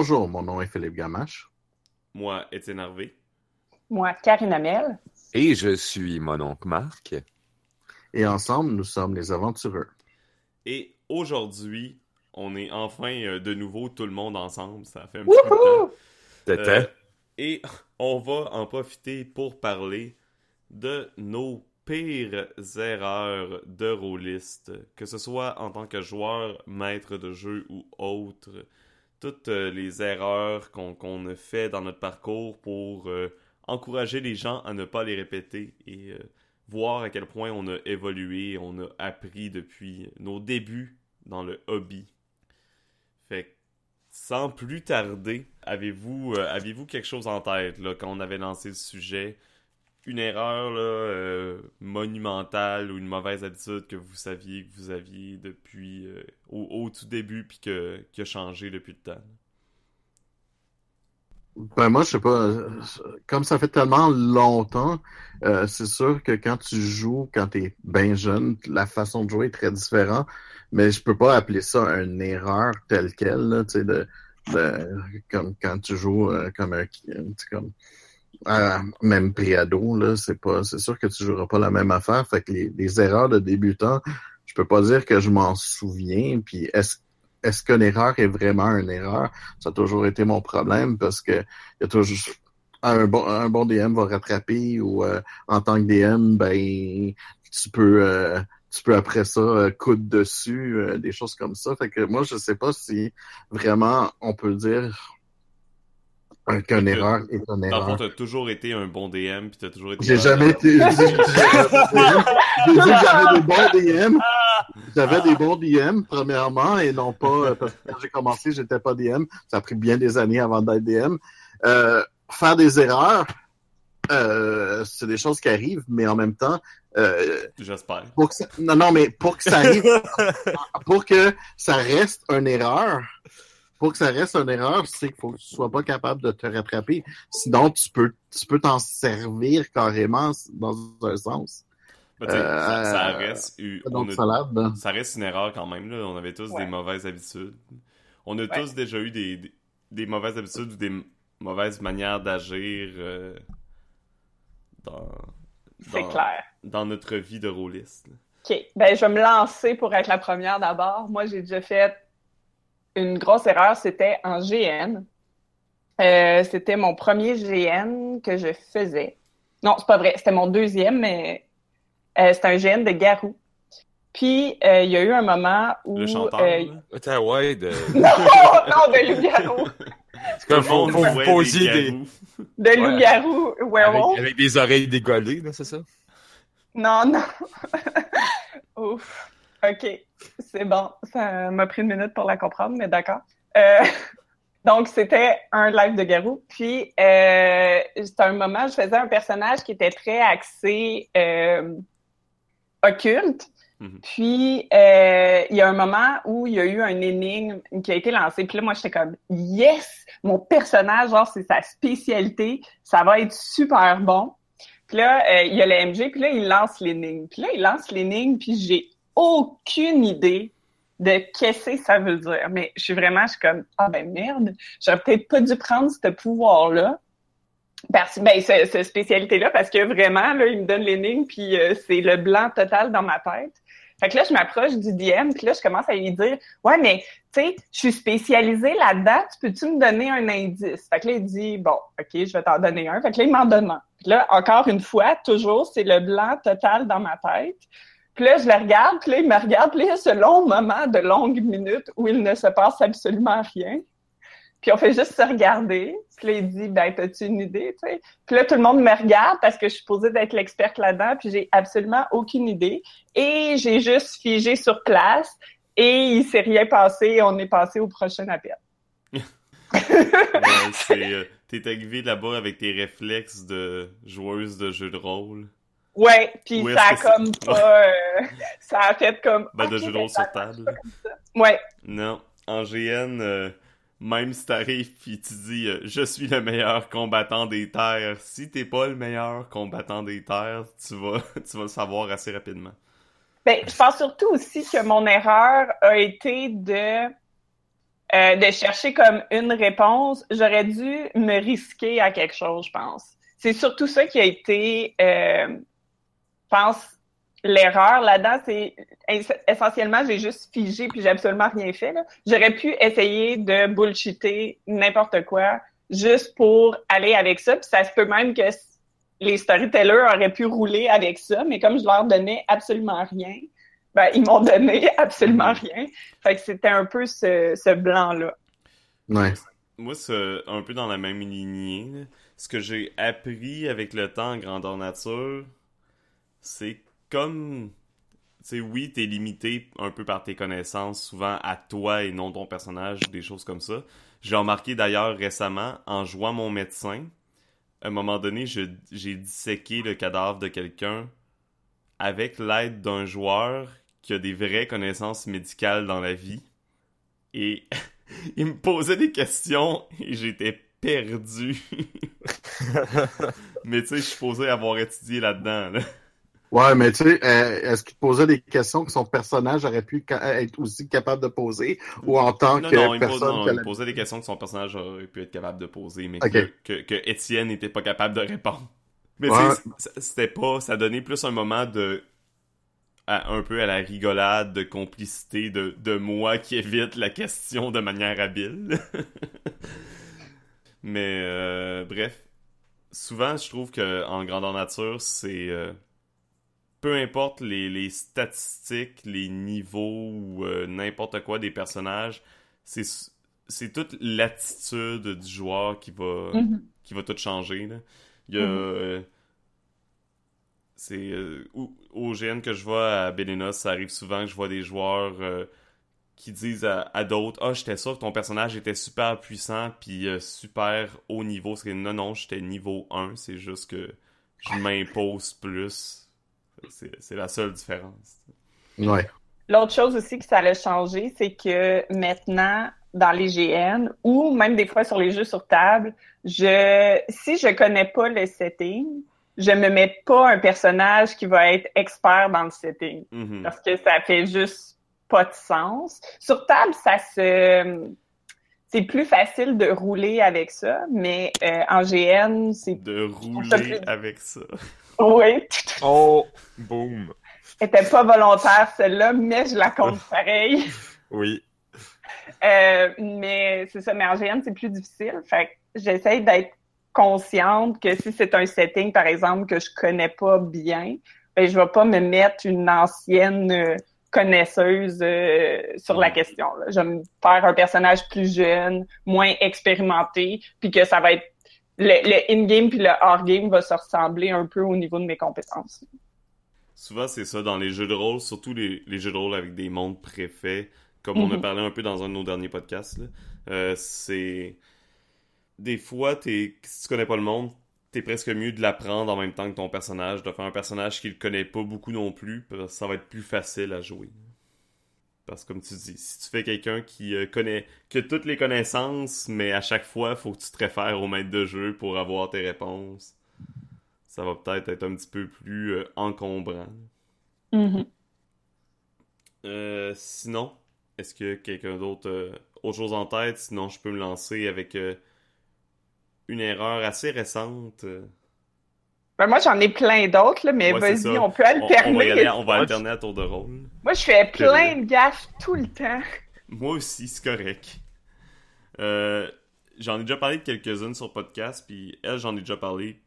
Bonjour, mon nom est Philippe Gamache. Moi, Étienne Harvé. Moi, Karine Amel. Et je suis mon oncle Marc. Et ensemble, nous sommes les aventureux. Et aujourd'hui, on est enfin euh, de nouveau tout le monde ensemble. Ça fait un petit peu de temps. C'était. Euh, et on va en profiter pour parler de nos pires erreurs de rôliste, que ce soit en tant que joueur, maître de jeu ou autre. Toutes euh, les erreurs qu'on a fait dans notre parcours pour euh, encourager les gens à ne pas les répéter et euh, voir à quel point on a évolué, on a appris depuis nos débuts dans le hobby. Fait que, sans plus tarder, avez-vous quelque chose en tête quand on avait lancé le sujet? Une erreur euh, monumentale ou une mauvaise habitude que vous saviez que vous aviez depuis euh, au, tout début puis que, qui a changé depuis le temps? Ben moi, je sais pas, comme ça fait tellement longtemps, euh, c'est sûr que quand tu joues, quand tu es bien jeune, la façon de jouer est très différente, mais je peux pas appeler ça une erreur telle quelle, là, de, de, comme quand tu joues comme un, comme, euh, même préado, là, c'est pas, c'est sûr que tu joueras pas la même affaire, fait que les, erreurs de débutant, je peux pas dire que je m'en souviens, puis est-ce est-ce qu'une erreur est vraiment une erreur? Ça a toujours été mon problème parce que y a toujours un bon, un bon DM va rattraper ou euh, en tant que DM, ben tu peux euh, tu peux après ça euh, coudre dessus, euh, des choses comme ça. Fait que moi, je sais pas si vraiment on peut dire que, erreur est une Dans le erreur. fond, t'as toujours été un bon DM puis t'as toujours été. J'ai jamais été. J'ai dit que j'avais des bons DM. J'avais des bons DM, premièrement, et non pas euh, parce que quand j'ai commencé, j'étais pas DM. Ça a pris bien des années avant d'être DM. Euh, faire des erreurs, euh, c'est des choses qui arrivent, mais en même temps, euh, J'espère. non, non, mais pour que ça arrive, pour que ça reste une erreur, pour que ça reste une erreur, c'est qu'il faut que tu sois pas capable de te rattraper. Sinon, tu peux, tu peux t'en servir carrément dans un sens. Ben, ça, ça reste. eu- on Donc, a- salade. là. ça reste une erreur quand même. Là. On avait tous Ouais. des mauvaises habitudes. On a Ouais. tous déjà eu des, des, des mauvaises habitudes ou des mauvaises manières d'agir euh, dans, dans, clair. dans notre vie de rôliste. OK. Ben, je vais me lancer pour être la première d'abord. Moi, j'ai déjà fait une grosse erreur. C'était en GN. Euh, c'était mon premier GN que je faisais. Non, c'est pas vrai. C'était mon deuxième, mais euh, c'était un GN de Garou. Puis, euh, il y a eu un moment où... Le chanteur. euh, là? Ouais, de... non, non, de loup-garou. C'est comme vous jouait posier des. De Ouais. loup-garou Avec, werewolf. avec des oreilles décollées, là, c'est ça? Non, non. Ouf. OK. C'est bon. Ça m'a pris une minute pour la comprendre, mais d'accord. Euh, donc, c'était un live de Garou. Puis, euh, c'était un moment, je faisais un personnage qui était très axé euh, occulte. Mhm. Puis, euh, il y a un moment où il y a eu un énigme qui a été lancé. Puis là, moi, j'étais comme, yes! Mon personnage, genre, c'est sa spécialité. Ça va être super bon. Puis là, euh, il y a le MG, puis là, il lance l'énigme. Puis là, il lance l'énigme, puis j'ai aucune idée de qu'est-ce que ça veut dire. Mais je suis vraiment, je suis comme, ah ben merde, j'aurais peut-être pas dû prendre ce pouvoir-là. Parce, ben, ce, ce spécialité-là, parce que vraiment, là, il me donne l'énigme, puis euh, c'est le blanc total dans ma tête. Fait que là, je m'approche du DM, puis là, je commence à lui dire, ouais, mais, tu sais, je suis spécialisée là-dedans, tu peux-tu me donner un indice? Fait que là, il dit, bon, OK, je vais t'en donner un. Fait que là, il m'en donne un. Puis là, encore une fois, toujours, c'est le blanc total dans ma tête. Puis là, je le regarde, puis là, il me regarde, puis là, il y a ce long moment de longues minutes où il ne se passe absolument rien. Puis on fait juste se regarder. Puis là, il dit, ben, t'as-tu une idée, tu sais? Puis là, tout le monde me regarde parce que je suis supposée d'être l'experte là-dedans, puis j'ai absolument aucune idée. Et j'ai juste figé sur place, et il s'est rien passé, et on est passé au prochain appel. Euh, T'es arrivé là-bas avec tes réflexes de joueuse de jeu de rôle. Ouais, puis ça a comme pas... euh, ça a fait comme... Ben, de jeu de ben, rôle sur table. Ouais, Non. En GN, euh, même si t'arrives pis tu dis euh, je suis le meilleur combattant des terres, si t'es pas le meilleur combattant des terres, tu vas, tu vas le savoir assez rapidement. Ben, je pense surtout aussi que mon erreur a été de euh, de chercher comme une réponse, j'aurais dû me risquer à quelque chose, je pense. C'est surtout ça qui a été, euh, pense, l'erreur là-dedans, c'est essentiellement, j'ai juste figé puis j'ai absolument rien fait. là. J'aurais pu essayer de bullshitter n'importe quoi juste pour aller avec ça. Puis ça se peut même que les storytellers auraient pu rouler avec ça, mais comme je leur donnais absolument rien, ben, ils m'ont donné absolument rien. Fait que c'était un peu ce, ce blanc-là. Ouais. Moi, c'est un peu dans la même lignée. Ce que j'ai appris avec le temps en grandeur nature, c'est comme... Tu sais, oui, t'es limité un peu par tes connaissances, souvent à toi et non ton personnage, des choses comme ça. J'ai remarqué d'ailleurs récemment, en jouant mon médecin, à un moment donné, j'ai disséqué le cadavre de quelqu'un avec l'aide d'un joueur qui a des vraies connaissances médicales dans la vie. Et il me posait des questions et j'étais perdu. Mais tu sais, je suis supposé avoir étudié là-dedans. là. Ouais, mais tu sais, euh, est-ce qu'il posait des questions que son personnage aurait pu ca- être aussi capable de poser ou en tant Non, que non, personne non, il posait des questions que son personnage aurait pu être capable de poser, mais que, que, que Étienne n'était pas capable de répondre. Mais Ouais. tu sais, c- c'était pas... Ça donnait plus un moment de... à- un peu à la rigolade, de complicité de, de moi qui évite la question de manière habile. mais euh, bref, souvent je trouve que en grandeur nature, c'est... euh, peu importe les, les statistiques, les niveaux ou euh, n'importe quoi des personnages, c'est c'est toute l'attitude du joueur qui va Mhm. qui va tout changer. Là. Il y a Mhm. euh, c'est euh, au, GN que je vois à Belenos, ça arrive souvent que je vois des joueurs euh, qui disent à, à d'autres Ah, j'étais sûr que ton personnage était super puissant puis super haut niveau. C'est non, non, j'étais niveau 1, c'est juste que je m'impose plus. C'est la seule différence. Ouais. L'autre chose aussi que ça a changé, c'est que maintenant, dans les GN, ou même des fois sur les jeux sur table, je si je connais pas le setting, je me mets pas un personnage qui va être expert dans le setting. Mhm. Parce que ça fait juste pas de sens. Sur table, ça se c'est plus facile de rouler avec ça, mais euh, en GN, c'est De rouler plus- avec ça. Oui, Oh, boum. était pas volontaire celle-là, mais je la compte pareil. Oui. Euh, mais c'est ça, mais en GN, c'est plus difficile. Fait j'essaie d'être consciente que si c'est un setting, par exemple, que je connais pas bien, ben, je vais pas me mettre une ancienne euh, connaisseuse euh, sur la question. là. Je vais me faire un personnage plus jeune, moins expérimenté, puis que ça va être le, le in-game puis le hors-game va se ressembler un peu au niveau de mes compétences. Souvent, c'est ça dans les jeux de rôle, surtout les, les jeux de rôle avec des mondes préfaits, comme on a Mhm. parlé un peu dans un de nos derniers podcasts. Euh, c'est. Des fois, t'es... si tu connais pas le monde, t'es presque mieux de l'apprendre en même temps que ton personnage, de faire un personnage qui le connaît pas beaucoup non plus, ça va être plus facile à jouer. Parce que comme tu dis, si tu fais quelqu'un qui euh, connaît, qui a toutes les connaissances, mais à chaque fois, faut que tu te réfères au maître de jeu pour avoir tes réponses, ça va peut-être être un petit peu plus euh, encombrant. Mhm. Euh, sinon, est-ce que quelqu'un d'autre euh, autre chose en tête? Sinon, je peux me lancer avec une erreur assez récente. Ben, moi, j'en ai plein d'autres, là, mais Ouais, vas-y, on peut On, on alterner. va y aller, on va alterner à tour de rôle. Moi, je fais plein de gaffes tout le temps. Moi aussi, c'est correct. Euh, j'en ai déjà parlé de quelques-unes sur podcast, puis elle, j'en ai déjà parlé,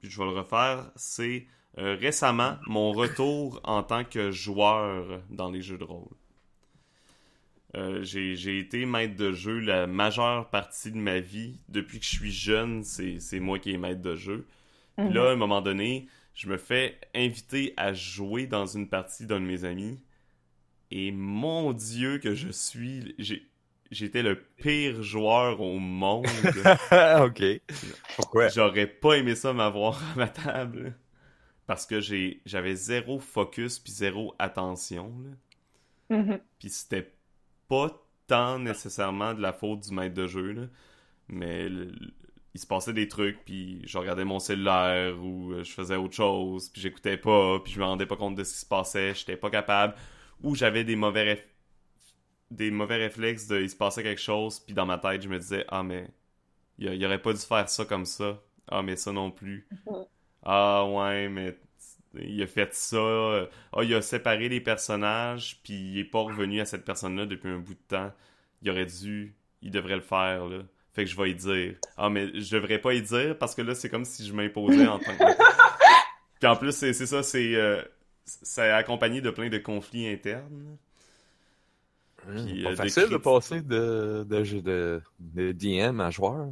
puis je vais le refaire. C'est euh, récemment mon retour en tant que joueur dans les jeux de rôle. Euh, j'ai, j'ai été maître de jeu la majeure partie de ma vie. Depuis que je suis jeune, c'est, c'est moi qui est maître de jeu. Puis là, à un moment donné, je me fais inviter à jouer dans une partie d'un de mes amis. Et mon Dieu que je suis... J'étais le pire joueur au monde. ok. Pourquoi? J'aurais pas aimé ça m'avoir à ma table. Parce que j'avais zéro focus puis zéro attention. là. Mhm. Puis c'était pas tant nécessairement de la faute du maître de jeu, là. mais le- il se passait des trucs, puis je regardais mon cellulaire ou euh, je faisais autre chose, puis j'écoutais pas, puis je me rendais pas compte de ce qui se passait, j'étais pas capable, ou j'avais des mauvais réf- des mauvais réflexes de il se passait quelque chose, puis dans ma tête, je me disais Ah, mais il, il aurait pas dû faire ça comme ça. Ah, mais ça non plus. Mhm. Ah, ouais, mais il a fait ça. Ah, il a séparé les personnages, puis il est pas revenu à cette personne-là depuis un bout de temps. Il aurait dû, il devrait le faire, là. Fait que je vais y dire. Ah, mais je devrais pas y dire parce que là, c'est comme si je m'imposais en tant que. Puis en plus, c'est ça, c'est. euh, c'est accompagné de plein de conflits internes. Puis, pas euh, facile de passer de, de, de, de DM à joueur.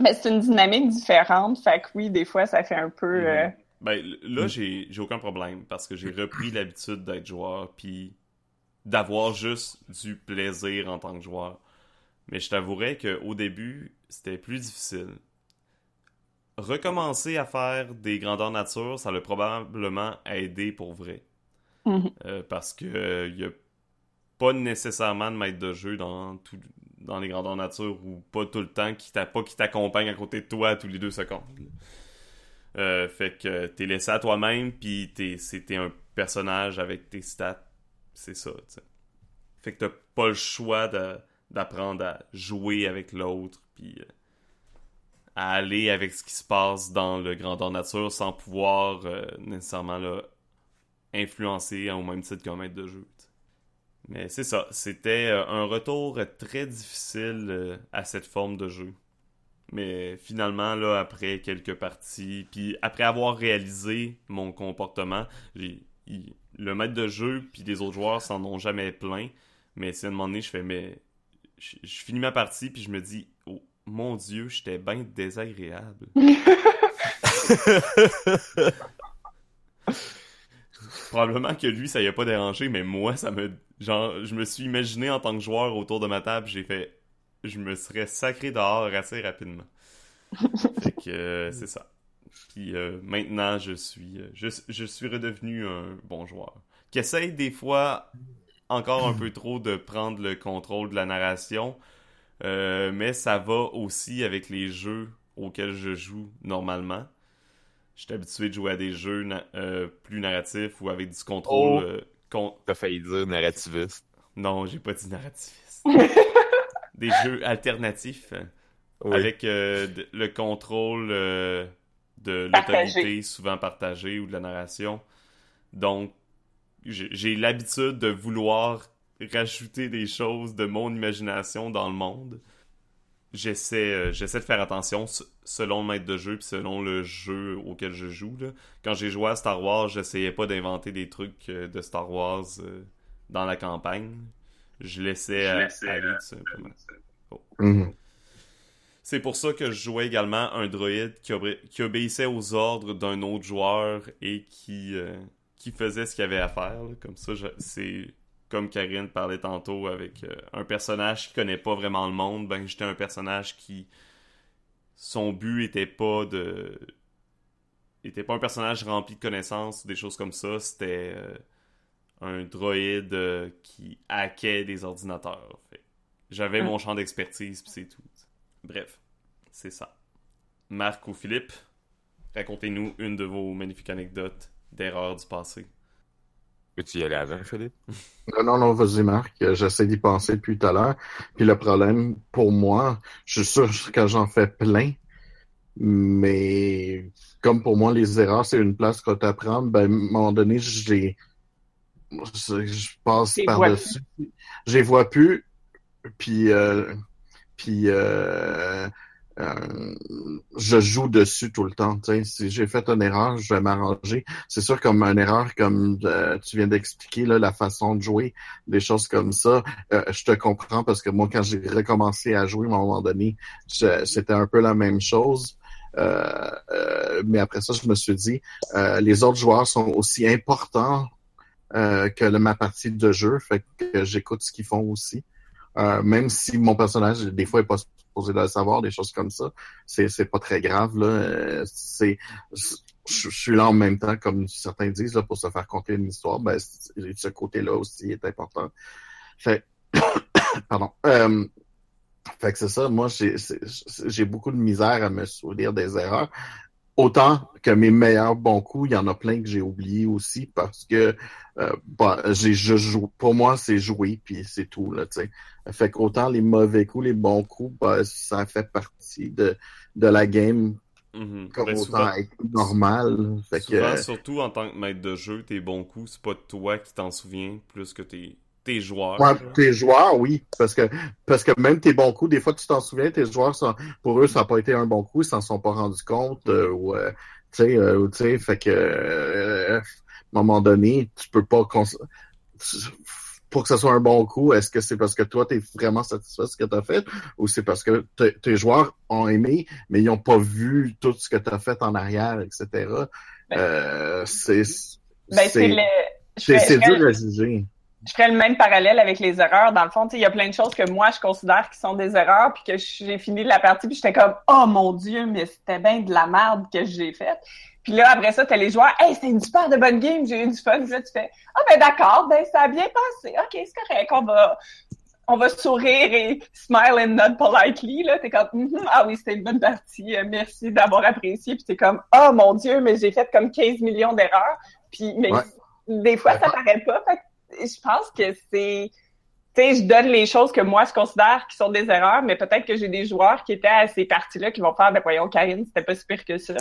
Mais c'est une dynamique différente, fait que oui, des fois, ça fait un peu... Mhm. euh, Ben, là, j'ai j'ai aucun problème parce que j'ai repris l'habitude d'être joueur puis d'avoir juste du plaisir en tant que joueur. Mais je t'avouerais qu'au début, c'était plus difficile. Recommencer à faire des grandeurs nature, ça l'a probablement aidé pour vrai. Mhm. Euh, parce que euh, y a pas nécessairement de maître de jeu dans tout, dans les grandeurs nature ou pas tout le temps qui pas qui t'accompagne à côté de toi tous les deux secondes. Euh, fait que t'es laissé à toi-même puis t'es c'était un personnage avec tes stats, c'est ça. tu sais. Fait que t'as pas le choix de- d'apprendre à jouer avec l'autre puis euh, à aller avec ce qui se passe dans le grandeur nature sans pouvoir euh, nécessairement là, influencer au même titre qu'un maître de jeu. Mais c'est ça, c'était euh, un retour très difficile à cette forme de jeu. Mais finalement, là, après quelques parties, puis après avoir réalisé mon comportement, le maître de jeu puis les autres joueurs s'en ont jamais plaint. Mais c'est à un moment donné, je fais, mais je, je finis ma partie puis je me dis, oh mon dieu, j'étais bien désagréable. Probablement que lui, ça y a pas dérangé, mais moi, ça me. Genre, je me suis imaginé en tant que joueur autour de ma table, j'ai fait. Je me serais sacré dehors assez rapidement. fait que euh, c'est ça. Puis euh, maintenant, je suis. euh, Je, je suis redevenu un bon joueur. Qui essaye des fois encore un peu trop de prendre le contrôle de la narration. euh, mais ça va aussi avec les jeux auxquels je joue normalement. Je suis habitué de jouer à des jeux na- euh, plus narratifs ou avec du contrôle. Oh. euh, con- T'as failli dire narrativiste. Non, j'ai pas dit narrativiste. des jeux alternatifs Oui. avec euh, le contrôle euh, de l'autorité souvent partagé ou de la narration. Donc, j'ai l'habitude de vouloir rajouter des choses de mon imagination dans le monde. J'essaie euh, j'essaie de faire attention selon le maître de jeu puis selon le jeu auquel je joue. Là. Quand j'ai joué à Star Wars, j'essayais pas d'inventer des trucs euh, de Star Wars euh, dans la campagne. Je laissais, aller tout simplement. Mhm. C'est pour ça que je jouais également un droïde qui, obé- qui obéissait aux ordres d'un autre joueur et qui, euh, qui faisait ce qu'il avait à faire. là. Comme ça, c'est comme Karine parlait tantôt avec euh, un personnage qui connaît pas vraiment le monde. Ben, j'étais un personnage qui. Son but était pas de. était pas un personnage rempli de connaissances ou des choses comme ça. C'était euh, un droïde euh, qui hackait des ordinateurs. J'avais mon champ d'expertise, puis c'est tout. Bref, c'est ça. Marc ou Philippe, racontez-nous une de vos magnifiques anecdotes d'erreurs du passé. Peux-tu y aller avant, Philippe? Non, non, non, vas-y, Marc. Euh, J'essaie d'y penser depuis tout à l'heure. Puis le problème, pour moi, je suis sûr que j'en fais plein, mais comme pour moi, les erreurs, c'est une place que tu apprends, ben, à un moment donné, j'ai, je passe par-dessus. Je les vois plus, puis, euh, puis euh, euh, je joue dessus tout le temps. Si j'ai fait une erreur, je vais m'arranger. C'est sûr, comme une erreur, comme euh, tu viens d'expliquer, la façon de jouer, des choses comme ça, euh, je te comprends parce que moi, quand j'ai recommencé à jouer, à un moment donné, c'était un peu la même chose. Mais après ça, je me suis dit, les autres joueurs sont aussi importants que ma partie de jeu, fait que j'écoute ce qu'ils font aussi. Même si mon personnage, des fois, est pas supposé de le savoir, des choses comme ça, c'est c'est pas très grave. là. Euh, C'est je suis là en même temps, comme certains disent, là, pour se faire conter une histoire. Ben, ce côté-là aussi est important. Pardon. Euh, fait que c'est ça. Moi, j'ai j'ai beaucoup de misère à me souvenir des erreurs. Autant que mes meilleurs bons coups, il y en a plein que j'ai oubliés aussi parce que euh, bah, j'ai je joue. Pour moi, c'est jouer puis c'est tout là. sais. Fait qu'autant les mauvais coups, les bons coups, bah, ça fait partie de de la game Mhm. comme Ben, souvent- être normal. Fait que Souvent, surtout en tant que maître de jeu, tes bons coups, c'est pas toi qui t'en souviens plus que tes, tes joueurs. Ouais, tes joueurs, oui, parce que parce que même tes bons coups, des fois tu t'en souviens, tes joueurs, pour eux, ça n'a pas été un bon coup, ils s'en sont pas rendus compte, euh, ou euh, tu sais, euh, ou, tu sais, fait que euh, à un moment donné, tu peux pas tu- pour que ce soit un bon coup, est-ce que c'est parce que toi, tu es vraiment satisfait de ce que tu as fait, ou c'est parce que te- tes joueurs ont aimé, mais ils n'ont pas vu tout ce que tu as fait en arrière, etc. Ben- Euh, c'est Ben, c'est dur à juger. Je ferais le même parallèle avec les erreurs. Dans le fond, il y a plein de choses que moi, je considère qui sont des erreurs, puis que j'ai fini la partie, puis j'étais comme, oh mon Dieu, mais c'était bien de la merde que j'ai faite. Puis là, après ça, t'as les joueurs, hey, c'était une super de bonne game, j'ai eu du fun. Puis là, tu fais, ah ben d'accord, ben ça a bien passé. OK, c'est correct, on va, on va sourire et smile and nod politely. Là, t'es comme, Mhm, ah oui, c'était une bonne partie, euh, merci d'avoir apprécié. Puis t'es comme, oh mon Dieu, mais j'ai fait comme 15 millions d'erreurs. Puis, mais Ouais. des fois, ça paraît pas. Fait je pense que c'est tu sais, je donne les choses que moi je considère qui sont des erreurs, mais peut-être que j'ai des joueurs qui étaient à ces parties-là qui vont faire, ben voyons, Karine, c'était pas si pire que ça.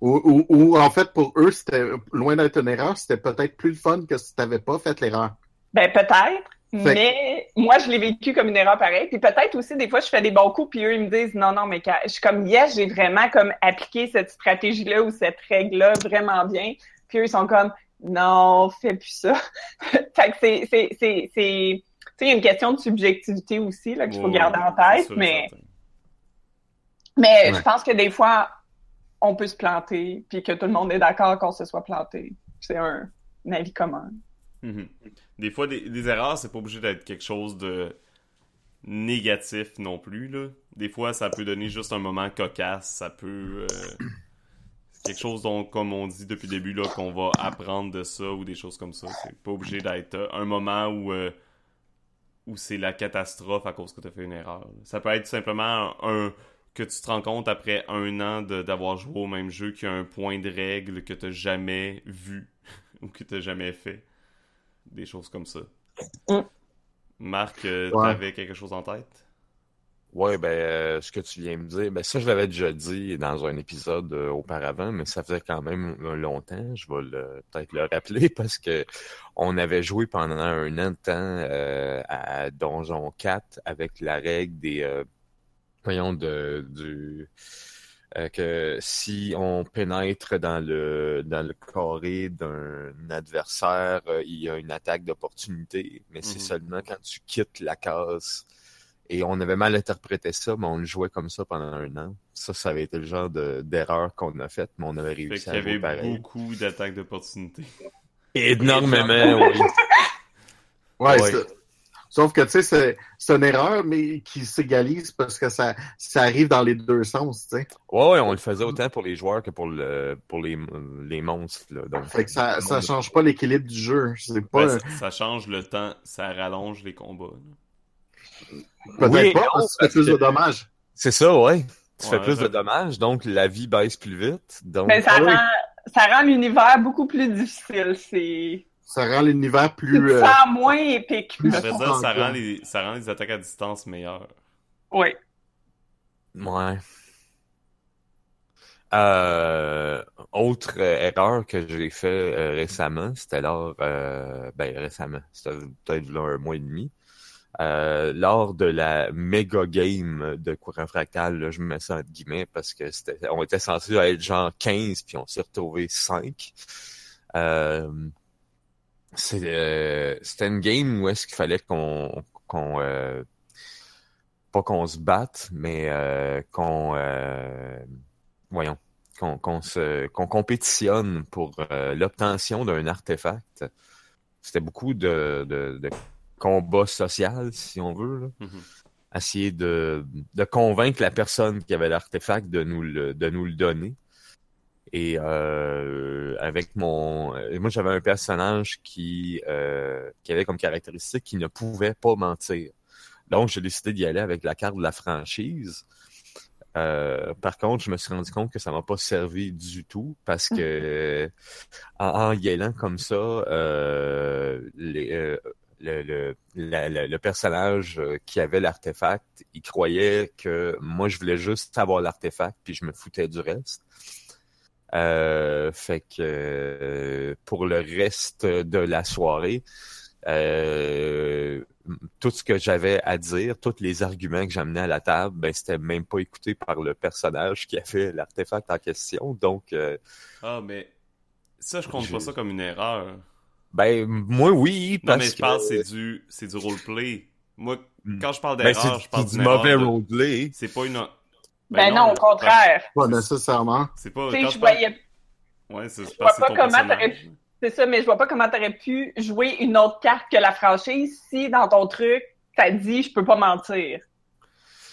Ou, ou, ou, en fait, pour eux, c'était loin d'être une erreur, c'était peut-être plus le fun que si tu n'avais pas fait l'erreur. Ben peut-être, mais moi je l'ai vécu comme une erreur pareille. Puis peut-être aussi des fois je fais des bons coups, puis eux ils me disent non non mais je suis comme yes j'ai vraiment comme appliqué cette stratégie-là ou cette règle-là vraiment bien. Puis eux ils sont comme non fais plus ça. fait que c'est c'est c'est c'est tu sais, il y a une question de subjectivité aussi là, qu'il faut Ouais, garder en tête, sûr mais certain. Mais Ouais. je pense que des fois, on peut se planter, puis que tout le monde est d'accord qu'on se soit planté. C'est un, un avis commun. Mhm. Des fois, des, des erreurs, c'est pas obligé d'être quelque chose de négatif non plus. Là. Des fois, ça peut donner juste un moment cocasse. Ça peut. euh, quelque chose dont, comme on dit depuis le début, là, qu'on va apprendre de ça ou des choses comme ça. C'est pas obligé d'être euh, un moment où. euh, où c'est la catastrophe à cause que tu as fait une erreur. Ça peut être simplement un que tu te rends compte après un an de- d'avoir joué au même jeu qu'il y a un point de règle que tu jamais vu ou que tu jamais fait. Des choses comme ça. Mm. Marc, euh, Ouais. t'avais quelque chose en tête? Ouais, ben, euh, ce que tu viens me dire, ben, ça, je l'avais déjà dit dans un épisode euh, auparavant, mais ça faisait quand même euh, longtemps. Je vais le- peut-être le rappeler parce que on avait joué pendant un an de temps euh, à Donjon 4 avec la règle des, euh, voyons, de, du, euh, que si on pénètre dans le, dans le carré d'un adversaire, il y a une attaque d'opportunité, mais c'est Mhm. seulement quand tu quittes la case. Et on avait mal interprété ça, mais on le jouait comme ça pendant un an. Ça, ça avait été le genre de- d'erreur qu'on a faite, mais on avait Fait réussi à jouer avait pareil. beaucoup d'attaques d'opportunité. Énormément, oui. Ouais, Ouais. Sauf que, tu sais, c'est, c'est une erreur, mais qui s'égalise parce que ça, ça arrive dans les deux sens, tu sais. Ouais, ouais, on le faisait autant pour les joueurs que pour le pour les, les monstres. Là. Donc, Fait que ça, ça change pas l'équilibre du jeu. C'est pas, Ouais, ça, ça change le temps, ça rallonge les combats. là. Peut-être Oui, pas, non, parce que tu fais plus que- de dommages. C'est ça, ouais. Tu Ouais, fais plus de dommages, donc la vie baisse plus vite. Donc, Mais ça Ah oui. rend, ça rend l'univers beaucoup plus difficile. C'est, Ça rend l'univers tu plus, te euh, sens moins épique. dire, ça Encore. rend, les, ça rend les attaques à distance meilleures. Oui. Ouais. Euh, autre euh, erreur que j'ai fait euh, récemment, c'était lors, euh, ben récemment, c'était peut-être là un mois et demi, euh, lors de la méga game de courant fractal, je me mets ça entre guillemets parce que c'était, on était censé être genre 15 puis on s'est retrouvé 5. Euh, euh, c'était une game où est-ce qu'il fallait qu'on, pas qu'on se batte, mais qu'on, voyons, qu'on se, qu'on compétitionne pour l'obtention d'un artefact. C'était beaucoup de combat social, si on veut, là. Mhm. essayer de, de convaincre la personne qui avait l'artefact de nous le, de nous le donner. Et euh, avec mon, euh, moi j'avais un personnage qui, euh, qui avait comme caractéristique qu'il ne pouvait pas mentir. Donc j'ai décidé d'y aller avec la carte de la franchise. Euh, par contre, je me suis rendu compte que ça m'a pas servi du tout parce que en, en y allant comme ça, euh, les, euh, le, le, la- la- le personnage euh, qui avait l'artefact, il croyait que moi je voulais juste avoir l'artefact puis je me foutais du reste. Euh, fait que euh, pour le reste de la soirée, euh, tout ce que j'avais à dire, tous les arguments que j'amenais à la table, ben c'était même pas écouté par le personnage qui a fait l'artefact en question. Donc, Ah, mais ça, je compte pas ça comme une erreur. Ben moi oui, Non, parce mais je que parle, c'est du, c'est du roleplay. Moi, Hmm. quand je parle ben, d'erreur, je parle du mauvais de- roleplay. C'est pas une. Ben, non, au contraire. Pas nécessairement. C'est pas. Tu sais, quand je je voyais, Ouais, c'est vois pas comment t'aurais personnage. c'est ça, mais je vois pas comment t'aurais pu jouer une autre carte que la franchise si dans ton truc, t'as dit je peux pas mentir.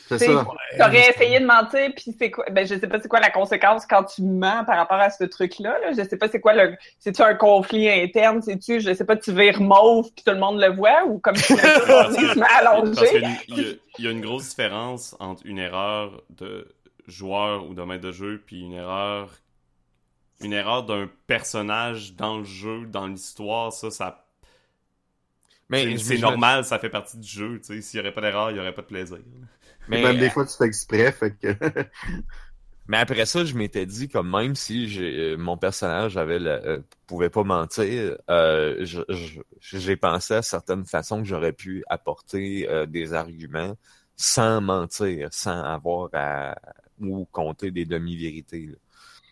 C'est ça. T'aurais essayé de mentir, puis c'est quoi? Ben, je sais pas c'est quoi la conséquence quand tu mens par rapport à ce truc-là. Là. Je sais pas c'est quoi le. C'est-tu un conflit interne? C'est-tu, je sais pas, tu vires mauve puis tout le monde le voit ou comme tu l'as allongé. qu'il y, a une- il y a- il y a une grosse différence entre une erreur de joueur ou de maître de jeu puis une erreur une erreur d'un personnage dans le jeu, dans l'histoire, ça, ça Mais c'est- normal, ça fait partie du jeu. tu sais. S'il y aurait pas d'erreur, il y aurait pas de plaisir. Mais, Même des fois, tu fais exprès, fait que... mais après ça, je m'étais dit comme même si j'ai euh, mon personnage avait la- euh, pouvait pas mentir, euh, je- je- j'ai pensé à certaines façons que j'aurais pu apporter euh, des arguments sans mentir, sans avoir à ou compter des demi-vérités. là.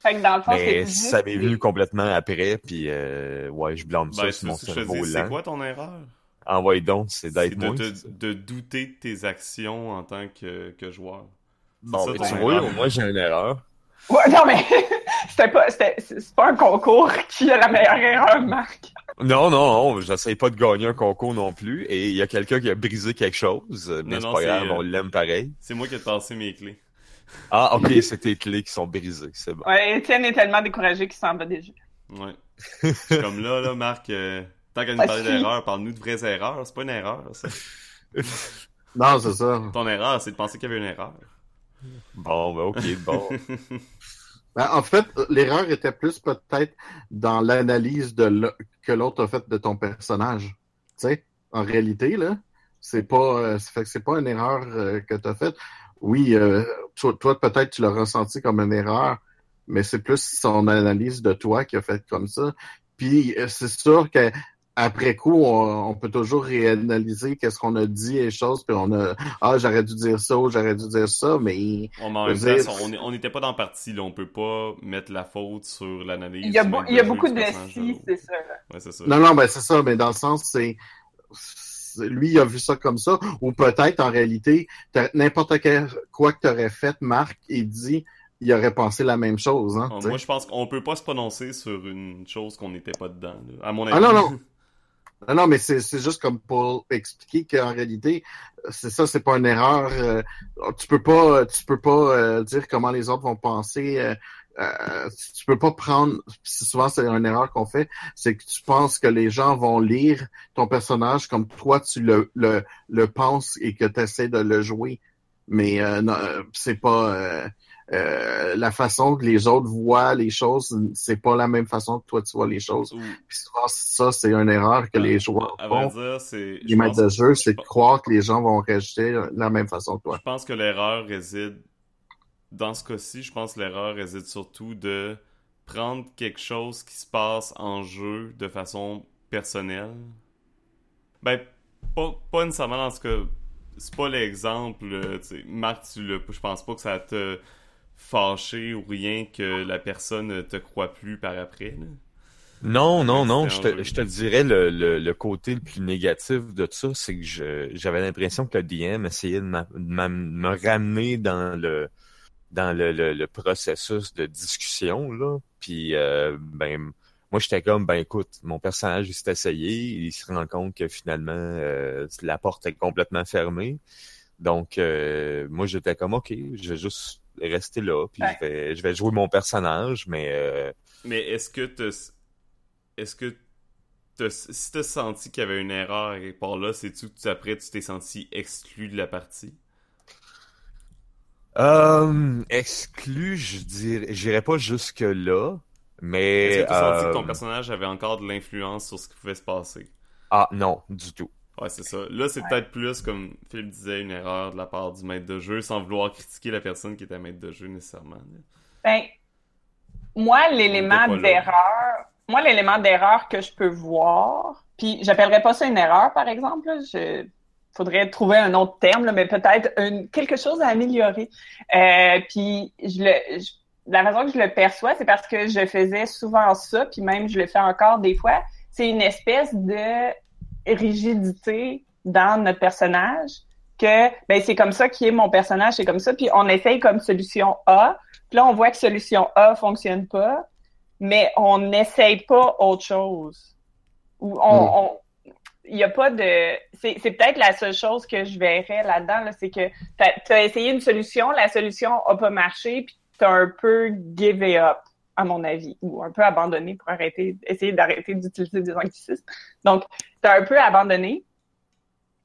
Fait que dans le fond, c'est Mais juste ça m'est venu complètement après, puis euh, ouais, je blâme ça Ben, sur mon cerveau c'est quoi ton erreur? Envoie donc, c'est d'être de, douter de tes actions en tant que, que joueur. Bon, ça, mais tu vois, moi j'ai une erreur. Ouais, non, mais c'était pas, c'était, c'est pas un concours qui a la meilleure erreur, Marc. Non, non, non, j'essaye pas de gagner un concours non plus. Et il y a quelqu'un qui a brisé quelque chose, mais Non, c'est non, pas c'est, grave, on l'aime pareil. C'est moi qui ai passé mes clés. Ah, ok, c'est tes clés qui sont brisées, c'est bon. Ouais, Étienne est tellement découragé qu'il s'en va déjà. Ouais. Comme là, là, Marc, euh, tant qu'à nous Ah, parler si. d'erreurs, parle-nous de vraies erreurs. C'est pas une erreur, ça. Non, c'est ça. Ton erreur, c'est de penser qu'il y avait une erreur. Bon, ben ok, bon. Ben, en fait, l'erreur était plus peut-être dans l'analyse de que l'autre a faite de ton personnage. Tu sais, en réalité, là, c'est pas, euh, ça fait que c'est pas une erreur euh, que tu as faite. Oui, euh, toi, toi, peut-être tu l'as ressenti comme une erreur, mais c'est plus son analyse de toi qui a fait comme ça. Puis c'est sûr que après coup, on, on peut toujours réanalyser qu'est-ce qu'on a dit et choses, puis on a ah j'aurais dû dire ça ou j'aurais dû dire ça, mais On, dire- on n'était pas dans la partie, là. On peut pas mettre la faute sur l'analyse. Il y a, il y beaucoup de si, c'est ça. Ouais, c'est ça. Non, non, ben c'est ça, mais dans le sens, c'est. Lui, il a vu ça comme ça, ou peut-être en réalité, n'importe quel- quoi que tu aurais fait, Marc, il dit, il aurait pensé la même chose. Hein, Ah, moi, je pense qu'on peut pas se prononcer sur une chose qu'on n'était pas dedans, là. À mon avis. Ah non, non. Non, non, mais c'est juste comme pour expliquer qu'en réalité, c'est ça, c'est pas une erreur. euh, tu peux pas, tu peux pas euh, dire comment les autres vont penser. euh, euh, tu peux pas prendre. Souvent, c'est une erreur qu'on fait, c'est que tu penses que les gens vont lire ton personnage comme toi tu le le, le penses et que tu essaies de le jouer. Mais euh, non, euh, c'est pas euh, la façon que les autres voient les choses, c'est pas la même façon que toi tu vois les choses. Ou- Puis souvent, ça, c'est une erreur que les joueurs À font. dire, c'est. Les je maîtres de jeu, c'est de croire que les gens vont réagir de la même façon que toi. Je pense que l'erreur réside. Dans ce cas-ci, je pense que l'erreur réside surtout de prendre quelque chose qui se passe en jeu de façon personnelle. Ben, pas, pas nécessairement dans ce que. C'est pas l'exemple. euh, Marc, tu le, je pense pas que ça te fâché ou rien que la personne ne te croit plus par après. là? Non, non, non, je te, jeu. je te dirais le, le, le côté le plus négatif de ça, c'est que je, j'avais l'impression que le DM essayait de, m'a- de m'a- me ramener dans le dans le, le, le processus de discussion, là. Puis euh, ben moi j'étais comme ben écoute, mon personnage il s'est essayé, il se rend compte que finalement euh, la porte est complètement fermée. Donc euh, moi j'étais comme ok, je vais juste rester là, puis Ouais. je vais je vais jouer mon personnage, mais euh, Mais est-ce que te, est-ce que te, si t'as senti qu'il y avait une erreur à quelque part là, c'est-tu que tu- après tu t'es senti exclu de la partie? Euh, exclu, je dirais, j'irais pas jusque là, mais. Est-ce que t'as senti que ton euh, personnage avait encore de l'influence sur ce qui pouvait se passer? Ah non, du tout. Ouais, c'est ça. Là, c'est peut-être plus, comme Philippe disait, une erreur de la part du maître de jeu, sans vouloir critiquer la personne qui était maître de jeu nécessairement. Ben, moi, l'élément d'erreur, moi, l'élément d'erreur que je peux voir, puis j'appellerais pas ça une erreur, par exemple, là, je faudrait trouver un autre terme, là, mais peut-être quelque chose à améliorer. Euh, puis je le, je- la façon que je le perçois, c'est parce que je faisais souvent ça, puis même je le fais encore des fois. C'est une espèce de rigidité dans notre personnage que ben c'est comme ça qui est mon personnage, c'est comme ça, puis on essaye comme solution A, puis là on voit que solution A fonctionne pas, mais on n'essaye pas autre chose. Ou on, Mm. il y a pas de c'est c'est peut-être la seule chose que je verrais là-dedans là, c'est que tu as essayé une solution, la solution a pas marché puis tu as un peu give it up à mon avis ou un peu abandonné pour arrêter essayer d'arrêter d'utiliser des anglicismes. Donc tu as un peu abandonné.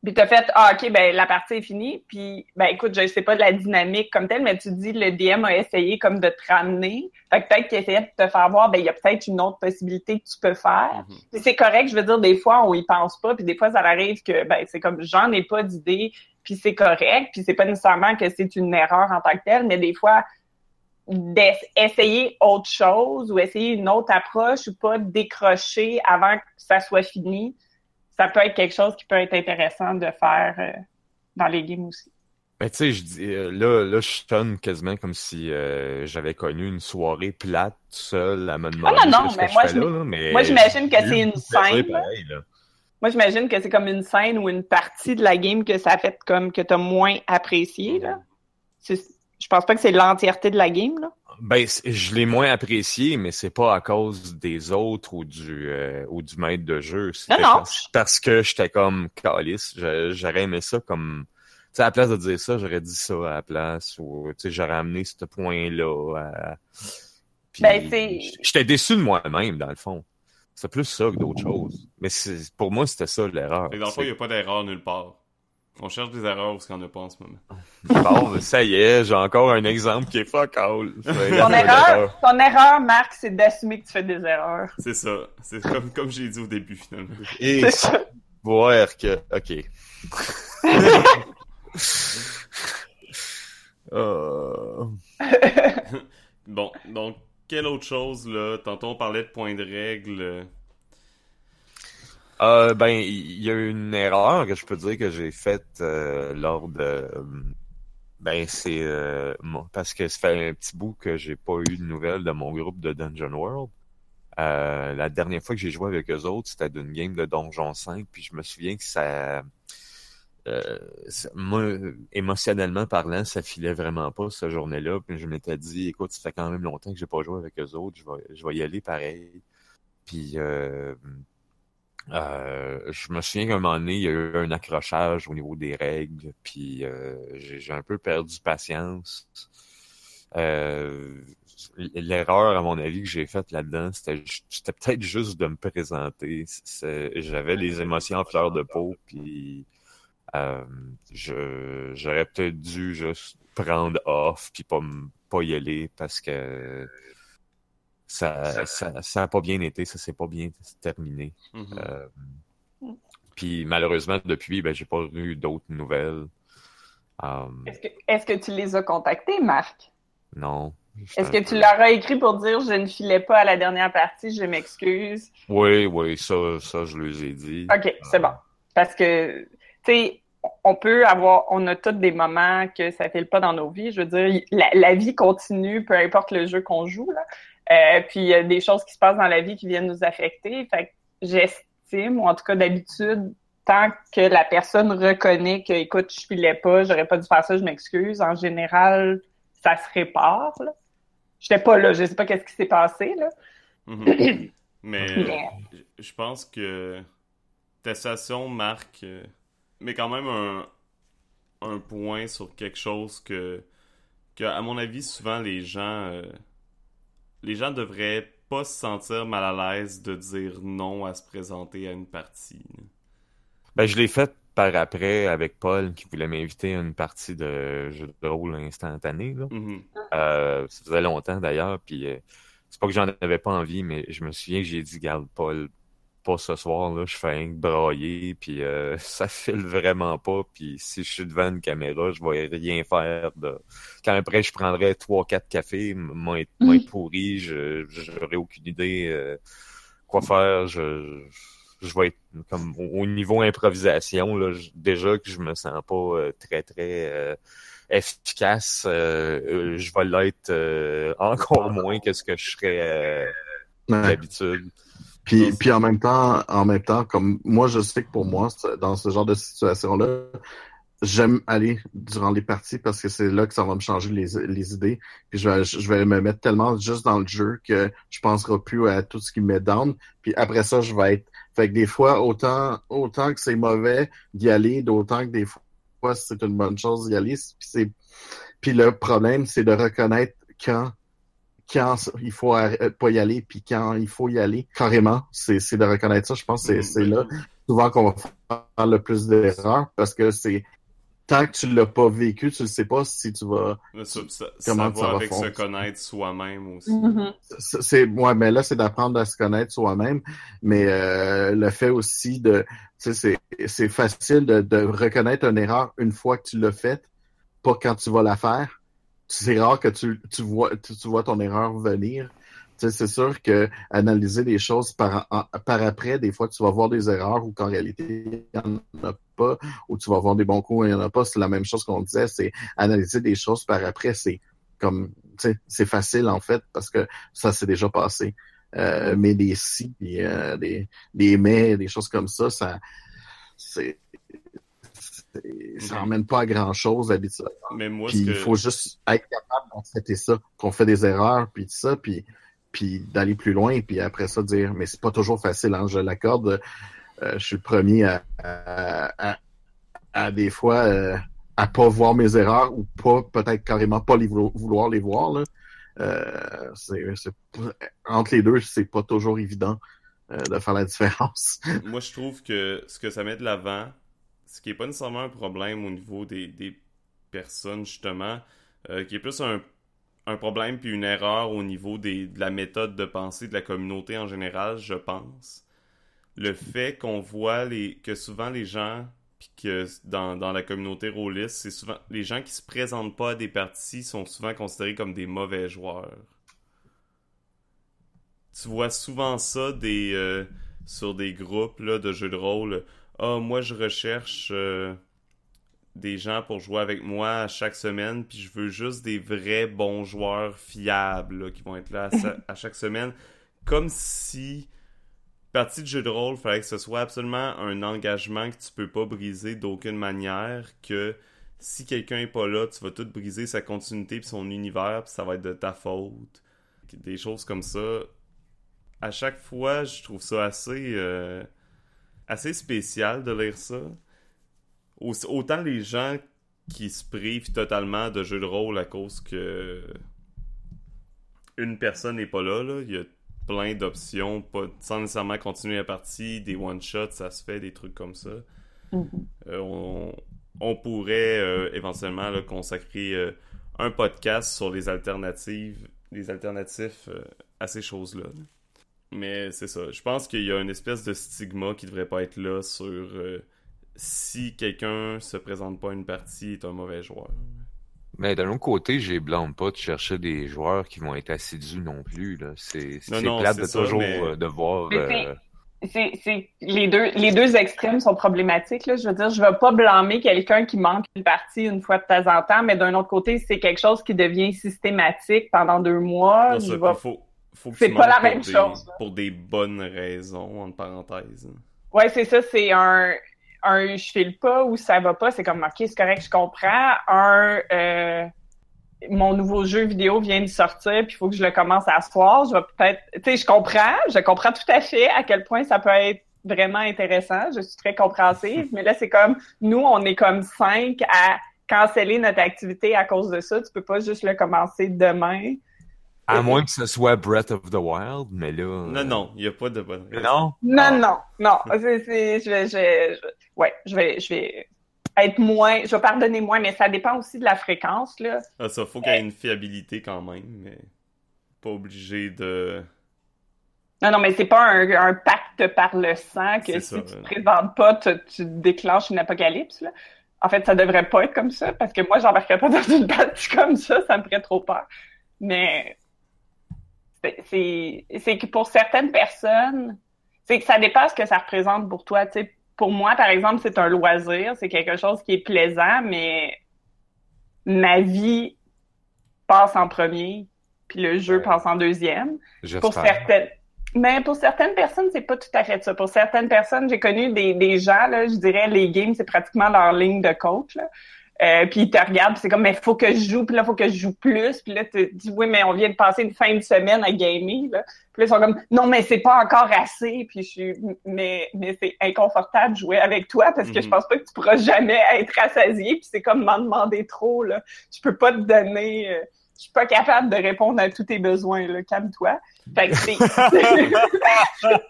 Puis t'as fait ah ok ben la partie est finie puis ben écoute je sais pas de la dynamique comme telle mais tu dis le DM a essayé comme de te ramener fait que peut-être qu'il essayait de te faire voir ben il y a peut-être une autre possibilité que tu peux faire puis c'est correct, je veux dire, des fois, on y pense pas, puis des fois, ça arrive que, ben, c'est comme, j'en ai pas d'idée, puis c'est correct, puis c'est pas nécessairement que c'est une erreur en tant que telle, mais des fois, d'essayer autre chose ou essayer une autre approche ou pas décrocher avant que ça soit fini, ça peut être quelque chose qui peut être intéressant de faire euh, dans les games aussi. Mais tu sais, je dis, euh, là, là, je sonne quasiment comme si euh, j'avais connu une soirée plate, tout seul, à me demander Ah, non, non, que je moi, fais là, là, mais moi, j'imagine que c'est une scène, là. pareil, là. Moi, j'imagine que c'est comme une scène ou une partie de la game que ça a fait comme que t'as moins apprécié, là. C'est- Je pense pas que c'est l'entièreté de la game, là. Ben, je l'ai moins apprécié, mais c'est pas à cause des autres ou du euh, ou du maître de jeu. Non, non. Parce, parce que j'étais comme calice. J'aurais aimé ça comme. Tu sais, à la place de dire ça, j'aurais dit ça à la place. Ou tu sais, j'aurais amené ce point-là. à- Ben, c'est- J'étais déçu de moi-même, dans le fond. C'est plus ça que d'autres choses. Mais pour moi, c'était ça l'erreur. Dans le fond, il n'y a pas d'erreur nulle part. On cherche des erreurs où il n'y en a pas en ce moment. Bon, ça y est, j'ai encore un exemple qui est fuck all. Ton erreur, ton erreur, Marc, c'est d'assumer que tu fais des erreurs. C'est ça. C'est comme, comme j'ai dit au début, finalement. Et C'est ça. voir que. Ok. Euh, Bon, donc, quelle autre chose, là? Tantôt, on parlait de points de règle. Euh, ben, il y a une erreur que je peux dire que j'ai faite euh, lors de. Ben, c'est euh, parce que ça fait un petit bout que j'ai pas eu de nouvelles de mon groupe de Dungeon World. Euh, la dernière fois que j'ai joué avec eux autres, c'était d'une game de Donjon 5, puis je me souviens que ça, euh, ça- moi, émotionnellement parlant, ça filait vraiment pas cette journée-là. Puis je m'étais dit, écoute, ça fait quand même longtemps que j'ai pas joué avec eux autres, je vais, je vais y aller pareil. Puis euh, euh, je me souviens qu'à un moment donné, il y a eu un accrochage au niveau des règles, puis euh, j'ai un peu perdu patience. Euh, L'erreur, à mon avis, que j'ai faite là-dedans, c'était peut-être juste de me présenter. J'avais les émotions en fleur de peau, puis j'aurais peut-être dû juste prendre off, puis pas, pas y aller, parce que ça ça, ça a pas bien été, ça s'est pas bien terminé. Mhm. Euh, puis malheureusement, depuis, ben, j'ai pas eu d'autres nouvelles. Euh, Est-ce que, est-ce que tu les as contactés, Marc? non. Est-ce que tu leur as écrit pour dire je ne filais pas à la dernière partie, je m'excuse? Oui, oui, ça, ça, je les ai dit. OK, c'est bon. Parce que, tu sais, on peut avoir, on a tous des moments que ça file pas dans nos vies. Je veux dire, la, la vie continue, peu importe le jeu qu'on joue, là. Euh, puis il y a des choses qui se passent dans la vie qui viennent nous affecter. Fait que j'estime, ou en tout cas d'habitude, tant que la personne reconnaît que, écoute, je filais pas, j'aurais pas dû faire ça, je m'excuse, en général, ça se répare, là. J'étais pas là, je sais pas qu'est-ce qui s'est passé, là. Mhm. Mais Mais- je- je pense que ta station marque, euh, mais quand même un, un point sur quelque chose que, que, à mon avis, souvent les gens, euh, les gens devraient pas se sentir mal à l'aise de dire non à se présenter à une partie. Ben, je l'ai fait par après avec Paul qui voulait m'inviter à une partie de jeu de rôle instantané. Là. Mhm. Euh, ça faisait longtemps d'ailleurs, puis euh, c'est pas que j'en avais pas envie, mais je me souviens que j'ai dit, garde Paul, pas ce soir, là, je fais un brailler, puis euh, ça file vraiment pas, puis si je suis devant une caméra, je vais rien faire. De... Quand après, je prendrais trois, quatre cafés, moins, moins pourri, je j'aurais aucune idée euh, quoi faire, je, je vais être comme au niveau improvisation, là, déjà que je me sens pas euh, très, très euh, efficace, euh, je vais l'être encore moins que ce que je serais d'habitude. Puis, puis en même temps, en même temps, comme moi, je sais que pour moi, dans ce genre de situation-là, j'aime aller durant les parties parce que c'est là que ça va me changer les, les idées. Puis je vais, je vais me mettre tellement juste dans le jeu que je penserai plus à tout ce qui me met down. Puis après ça, je vais être. Fait que des fois, autant, autant que c'est mauvais d'y aller, d'autant que des fois, c'est une bonne chose d'y aller. Puis, c'est... puis le problème, c'est de reconnaître quand quand il faut pas y aller, puis quand il faut y aller, carrément, c'est, c'est de reconnaître ça. Je pense que c'est, c'est là souvent qu'on va faire le plus d'erreurs parce que c'est tant que tu l'as pas vécu, tu ne sais pas si tu vas. Ça, ça, comment ça, va avec se connaître soi-même aussi. Mm-hmm. C'est ouais, mais là c'est d'apprendre à se connaître soi-même, mais euh, le fait aussi de, tu sais, c'est c'est facile de, de reconnaître une erreur une fois que tu l'as faite, pas quand tu vas la faire c'est rare que tu, tu vois tu, vois ton erreur venir. c'est sûr que analyser les choses par, par après, des fois, tu vas voir des erreurs ou qu'en réalité, il n'y en a pas, ou tu vas voir des bons coups, il n'y en a pas. C'est la même chose qu'on disait, c'est analyser des choses par après, c'est comme, c'est facile en fait, parce que ça s'est déjà passé. Euh, mais des si, euh, des, des mais, des choses comme ça, ça c'est ça n'emmène pas à grand chose d'habitude. Mais moi, puis il faut juste être capable d'accepter ça, qu'on fait des erreurs, puis tout ça, puis, puis d'aller plus loin, puis après ça dire, mais c'est pas toujours facile, hein, je l'accorde. Euh, je suis le premier à, à, à, des fois euh, à pas voir mes erreurs ou pas peut-être carrément pas les vouloir les voir. Là. Euh, c'est, entre les deux, c'est pas toujours évident euh, de faire la différence. Moi, je trouve que ce que ça met de l'avant, ce qui est pas nécessairement un problème au niveau des, des personnes, justement, euh, qui est plus un, un, problème puis une erreur au niveau des, de la méthode de pensée de la communauté en général, je pense. Le fait qu'on voit les, que souvent les gens, puis que dans, dans la communauté rôliste, c'est souvent les gens qui se présentent pas à des parties sont souvent considérés comme des mauvais joueurs. Tu vois souvent ça des, euh, sur des groupes là, de jeux de rôle ah, moi, je recherche euh, des gens pour jouer avec moi chaque semaine, puis je veux juste des vrais bons joueurs fiables qui vont être là à, chaque semaine. Comme si partie de jeu de rôle, il fallait que ce soit absolument un engagement que tu peux pas briser d'aucune manière, que si quelqu'un est pas là, tu vas tout briser sa continuité puis son univers, puis ça va être de ta faute. Des choses comme ça. À chaque fois, je trouve ça assez euh, assez spécial de lire ça. Autant les gens qui se privent totalement de jeux de rôle à cause que une personne n'est pas là, là. Il y a plein d'options, pas, sans nécessairement continuer la partie, des one-shots, ça se fait, des trucs comme ça. Mm-hmm. Euh, on, pourrait euh, éventuellement consacrer euh, un podcast sur les alternatives, les alternatifs à ces choses-là. là mais c'est ça. Je pense qu'il y a une espèce de stigma qui devrait pas être là sur euh, si quelqu'un se présente pas à une partie est un mauvais joueur. Mais d'un autre côté, j'ai blâme pas de chercher des joueurs qui vont être assidus non plus. C'est plate de toujours euh, de voir. Euh, c'est les deux les deux extrêmes sont problématiques là. je veux dire je veux pas blâmer quelqu'un qui manque une partie une fois de temps en temps mais d'un autre côté c'est quelque chose qui devient systématique pendant deux mois je c'est pas la même chose. pour des bonnes raisons, entre parenthèses. Ouais, c'est ça, c'est un, un je file pas ou ça va pas, c'est comme ok, c'est correct, je comprends. Un euh, mon nouveau jeu vidéo vient de sortir, puis il faut que je le commence à soir. Je vais peut-être. Tu sais, je comprends, je comprends tout à fait à quel point ça peut être vraiment intéressant. Je suis très compréhensive, mais là, c'est comme nous, on est comme cinq à canceller notre activité à cause de ça. Tu peux pas juste le commencer demain. À moins que ce soit Breath of the Wild, mais là. Non, non, il n'y a pas de bonne Non? Non, non, non. c'est, je, je, ouais, je vais, je vais être moins, je vais pardonner moins, mais ça dépend aussi de la fréquence, là. Ah, ça, faut qu'il y ait une fiabilité quand même, mais pas obligé de. Non, non, mais c'est pas un, un, pacte par le sang que si ça, tu ouais. te présentes pas, tu, tu déclenches une apocalypse, là. En fait, ça devrait pas être comme ça, parce que moi, j'embarquerais pas dans une partie comme ça, ça me ferait trop peur. Mais c'est c'est que pour certaines personnes, c'est que ça dépend ce que ça représente pour toi. Pour moi, par exemple, c'est un loisir, c'est quelque chose qui est plaisant, mais ma vie passe en premier, puis le jeu Ouais. passe en deuxième. Pour certaines. Mais pour certaines personnes, c'est pas tout à fait ça. Pour certaines personnes, j'ai connu des, des gens, là, je dirais, les games, c'est pratiquement leur ligne de coach. Là. Euh, puis ils te regardent, puis c'est comme, mais faut que je joue, puis là, faut que je joue plus. Puis là, tu te dis, oui, mais on vient de passer une fin de semaine à gamer. Là. Puis là, ils sont comme, non, mais c'est pas encore assez. Puis je suis, mais, mais c'est inconfortable de jouer avec toi parce que je Mhm. pense pas que tu pourras jamais être rassasié. Puis c'est comme m'en demander trop. Là. Je peux pas te donner. euh, je suis pas capable de répondre à tous tes besoins. Là. Calme-toi. Fait que c'est.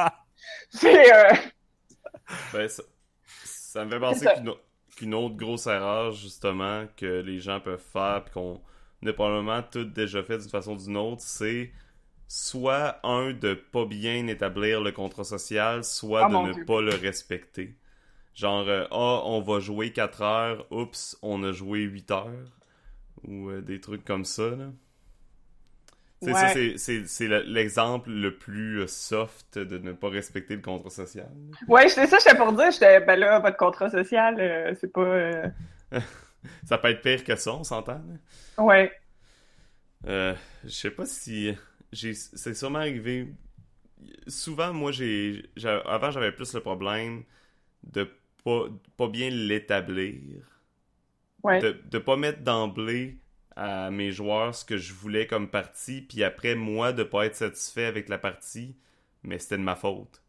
c'est. euh, Ben, ça, ça me fait penser qu'une au- qu'une autre grosse erreur, justement, que les gens peuvent faire, puis qu'on a probablement tous déjà fait d'une façon ou d'une autre, c'est soit, un, de pas bien établir le contrat social, soit Oh de ne Dieu. pas le respecter. Genre, euh, ah, on va jouer 4 heures, oups, on a joué 8 heures. Ou euh, des trucs comme ça, là. Tu sais, ça, Ouais. c'est- c'est c'est le- l'exemple le plus euh, soft de ne pas respecter le contrat social. Ouais, c'est ça, j'étais pour dire. J'étais, ben là, votre contrat social, euh, c'est pas. euh, Ça peut être pire que ça, on s'entend. là. Ouais. Euh, je sais pas si c'est sûrement arrivé souvent moi j'ai j'a- avant j'avais plus le problème de pas pas bien l'établir Ouais. de de pas mettre d'emblée à mes joueurs ce que je voulais comme partie puis après moi de pas être satisfait avec la partie mais c'était de ma faute.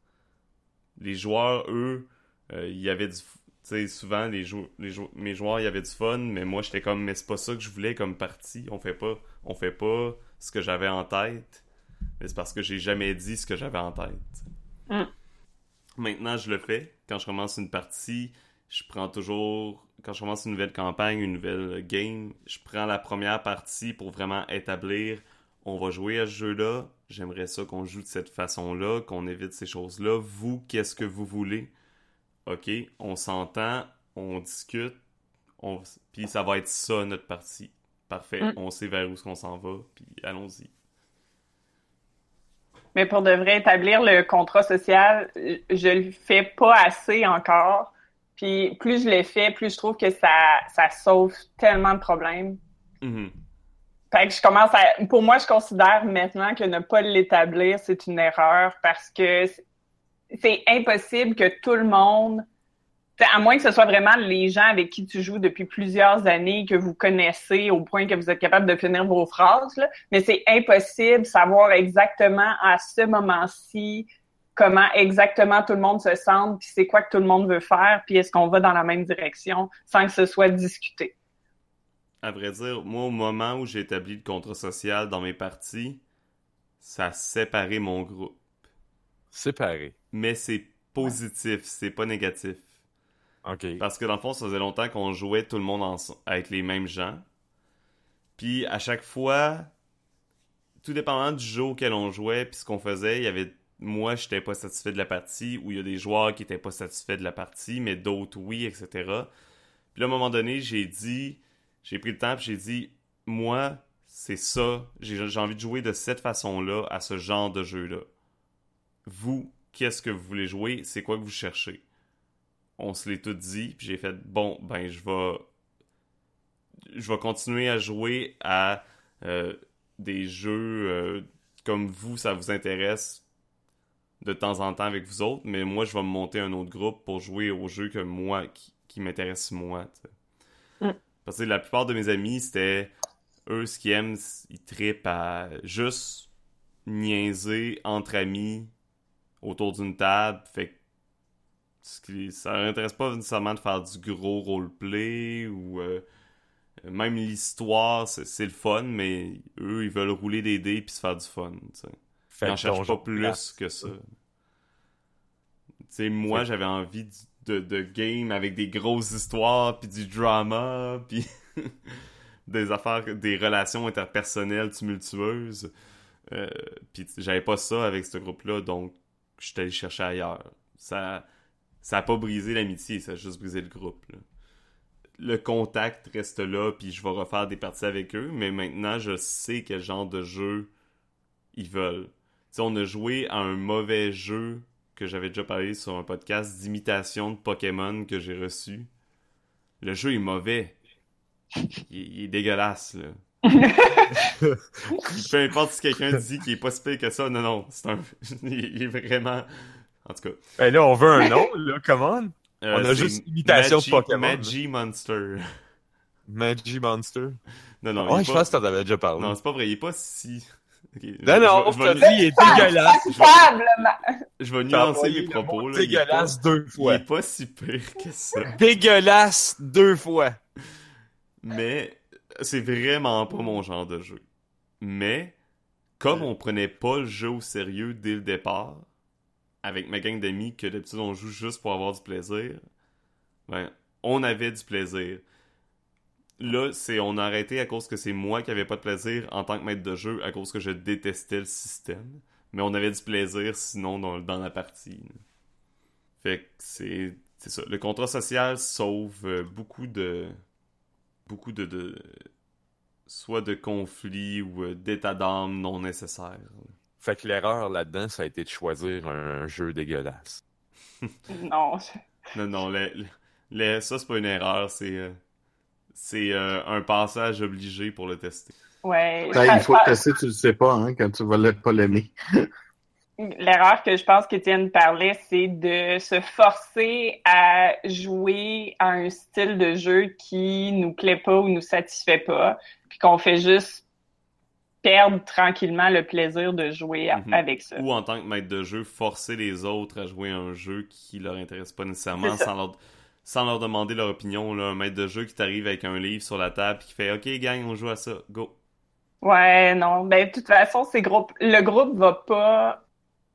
Les joueurs eux euh, il y avait du tu sais souvent les jou les jou- mes joueurs il y avait du fun mais moi j'étais comme mais c'est pas ça que je voulais comme partie. On fait pas on fait pas ce que j'avais en tête mais c'est parce que j'ai jamais dit ce que j'avais en tête. Mm. maintenant je le fais. Quand je commence une partie je prends toujours quand je commence une nouvelle campagne une nouvelle game je prends la première partie pour vraiment établir on va jouer à ce jeu-là j'aimerais ça qu'on joue de cette façon-là qu'on évite ces choses-là vous qu'est-ce que vous voulez? Ok on s'entend on discute on... puis ça va être ça notre partie parfait Mm. on sait vers où qu'on s'en va puis allons-y Mais pour de vrai établir le contrat social, je le fais pas assez encore. Puis plus je le fais, plus je trouve que ça, ça sauve tellement de problèmes. Mhm. Fait que je commence à. Pour moi, je considère maintenant que ne pas l'établir, c'est une erreur parce que c'est- impossible que tout le monde. À moins que ce soit vraiment les gens avec qui tu joues depuis plusieurs années, que vous connaissez au point que vous êtes capable de finir vos phrases, là. mais c'est impossible de savoir exactement à ce moment-ci comment exactement tout le monde se sent, puis c'est quoi que tout le monde veut faire, puis est-ce qu'on va dans la même direction sans que ce soit discuté? À vrai dire, moi, au moment où j'ai établi le contrat social dans mes parties, ça a séparé mon groupe. Séparé. Mais c'est positif, c'est pas négatif. OK. Parce que dans le fond, ça faisait longtemps qu'on jouait tout le monde avec les mêmes gens. Puis à chaque fois, tout dépendant du jeu auquel on jouait, puis ce qu'on faisait, il y avait moi, j'étais pas satisfait de la partie, ou il y a des joueurs qui étaient pas satisfaits de la partie, mais d'autres oui, etc. Puis là, à un moment donné, j'ai dit, j'ai pris le temps, j'ai dit, moi, c'est ça, j'ai j'ai envie de jouer de cette façon-là à ce genre de jeu-là. Vous, qu'est-ce que vous voulez jouer? C'est quoi que vous cherchez? on se l'est tout dit, puis j'ai fait bon, ben je vais je vais continuer à jouer à euh, des jeux euh, comme vous, ça vous intéresse de temps en temps avec vous autres, mais moi je vais me monter un autre groupe pour jouer aux jeux que moi qui, qui m'intéressent moi. Mm. Parce que la plupart de mes amis, c'était eux ce qu'ils aiment, ils trippent à juste niaiser entre amis autour d'une table, fait que ce qui, ça leur intéresse pas nécessairement de faire du gros roleplay ou euh, même l'histoire, c'est le fun, mais eux, ils veulent rouler des dés puis se faire du fun. Fait en cherchent donjon pas plus que ça. Tu sais, moi, j'avais envie de, de game avec des grosses histoires, puis du drama, puis des affaires, des relations interpersonnelles tumultueuses. Euh, puis j'avais pas ça avec ce groupe-là, donc je suis allé chercher ailleurs. Ça, ça a pas brisé l'amitié, ça a juste brisé le groupe. Là. Le contact reste là, puis je vais refaire des parties avec eux, mais maintenant je sais quel genre de jeu ils veulent. T'sais, on a joué à un mauvais jeu que j'avais déjà parlé sur un podcast d'imitation de Pokémon que j'ai reçu. Le jeu est mauvais. Il, il est dégueulasse, là. Peu importe si quelqu'un dit qu'il est pas si pire que ça, non, non, c'est un... il est vraiment... En tout cas. Ben là, on veut un nom, là, come on. Euh, On a juste imitation de Pokémon. Magi Monster. Magi Monster. Non, non, Ouais, je pas... pense que t'en avais déjà parlé. Non, c'est pas vrai, il est pas si... Non, non, je, vais- te je vais, dit, il est dégueulasse. Je vais nuancer envoyé mes le propos, là. Dégueulasse deux pas- Il fois. est pas si pire que ça. Dégueulasse deux fois. Mais c'est vraiment pas mon genre de jeu. Mais, comme on prenait pas le jeu au sérieux dès le départ, avec ma gang d'amis, que d'habitude on joue juste pour avoir du plaisir, ben, on avait du plaisir. Là, c'est on a arrêté à cause que c'est moi qui avais pas de plaisir en tant que maître de jeu, à cause que je détestais le système. Mais on avait du plaisir sinon dans, dans la partie. là. Fait que c'est c'est ça. Le contrat social sauve euh, beaucoup de beaucoup de, de soit de conflits ou euh, d'états d'âme non nécessaires. Fait que l'erreur là-dedans, ça a été de choisir un jeu dégueulasse. Non. Non, non, le- le- le- ça c'est pas une erreur, c'est euh, c'est euh, un passage obligé pour le tester. Ouais. Ben, Ça- il faut le tester, tu le sais pas, hein, quand tu vas le pas l'aimer. L'erreur que je pense qu'Étienne parlait, c'est de se forcer à jouer à un style de jeu qui nous plaît pas ou nous satisfait pas, puis qu'on fait juste perdre tranquillement le plaisir de jouer Mhm. avec ça. Ou en tant que maître de jeu, forcer les autres à jouer à un jeu qui leur intéresse pas nécessairement sans leur, sans leur demander leur opinion. Un maître de jeu qui t'arrive avec un livre sur la table et qui fait Ok, gang, on joue à ça, go. Ouais, non. Ben, de toute façon, le groupe va pas,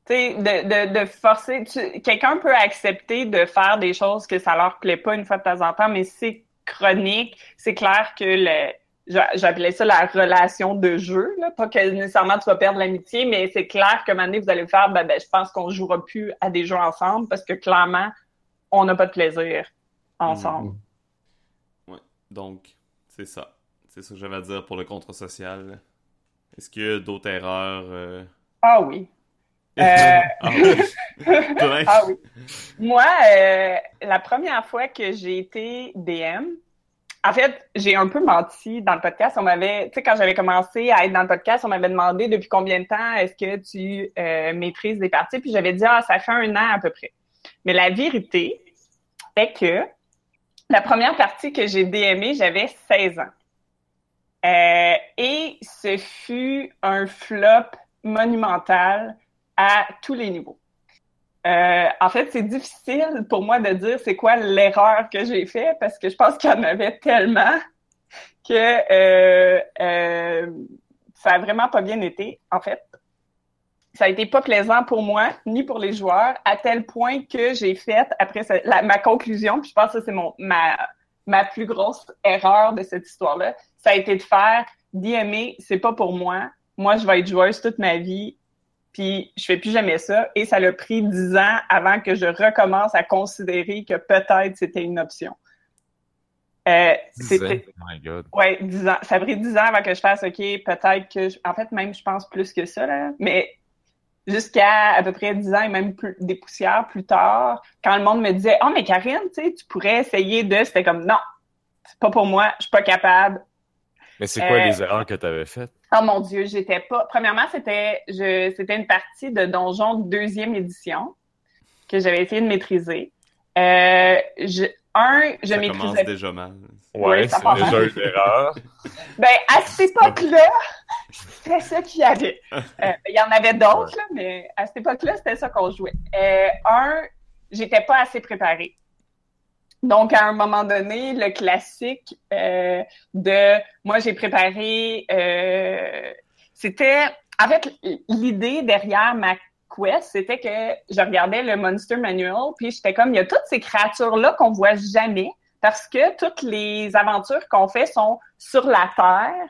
tu sais, de, de, forcer. Quelqu'un peut accepter de faire des choses que ça leur plaît pas une fois de temps en temps, mais c'est chronique. C'est clair que le, j'a- j'appelais ça la relation de jeu, là. Pas que nécessairement tu vas perdre l'amitié, mais c'est clair que un moment donné, vous allez faire, ben, ben, je pense qu'on jouera plus à des jeux ensemble parce que clairement, on n'a pas de plaisir ensemble. Donc, c'est ça. C'est ça que j'avais à dire pour le contrat social. Est-ce qu'il y a d'autres erreurs euh? Ah oui. Euh, Ah oui. Plein. Ah oui. Moi, euh, la première fois que j'ai été DM, en fait, j'ai un peu menti dans le podcast. On m'avait, tu sais, quand j'avais commencé à être dans le podcast, on m'avait demandé depuis combien de temps est-ce que tu euh, maîtrises des parties, puis j'avais dit ah ça fait un an à peu près. Mais la vérité est que la première partie que j'ai DMée, j'avais 16 ans. Euh, et ce fut un flop monumental à tous les niveaux. Euh, en fait, c'est difficile pour moi de dire c'est quoi l'erreur que j'ai fait parce que je pense qu'il y en avait tellement que euh, euh, ça a vraiment pas bien été. En fait, ça a été pas plaisant pour moi ni pour les joueurs à tel point que j'ai fait après ça- la- ma conclusion. Puis je pense que c'est mon ma ma plus grosse erreur de cette histoire-là. Ça a été de faire DMA, c'est pas pour moi. Moi, je vais être joueuse toute ma vie puis je fais plus jamais ça. Et ça l'a pris dix ans avant que je recommence à considérer que peut-être c'était une option. Euh, c'était Oh my god. ouais dix ans. Ça a pris dix ans avant que je fasse OK, peut-être que je- en fait même je pense plus que ça là, mais jusqu'à à peu près dix ans et même plus, des poussières plus tard, quand le monde me disait oh mais Karine, tu sais, tu pourrais essayer de, c'était comme non, c'est pas pour moi, je suis pas capable, Mais c'est quoi Euh, les erreurs que t'avais faites? Oh mon Dieu, j'étais pas. Premièrement, c'était je c'était une partie de Donjon deuxième édition que j'avais essayé de maîtriser. Euh, je, un, je ça commence déjà mal. Ouais, Oui, ça c'est déjà mal. une erreur. Ben à cette époque-là, c'était ça qu'il y avait. Euh, Il y en avait d'autres là, mais à cette époque-là, c'était ça qu'on jouait. Euh, un, j'étais pas assez préparée. Donc, à un moment donné, le classique euh, de moi, j'ai préparé. euh, c'était en fait l'idée derrière ma c'était que je regardais le Monster Manual, puis j'étais comme, il y a toutes ces créatures-là qu'on voit jamais, parce que toutes les aventures qu'on fait sont sur la Terre,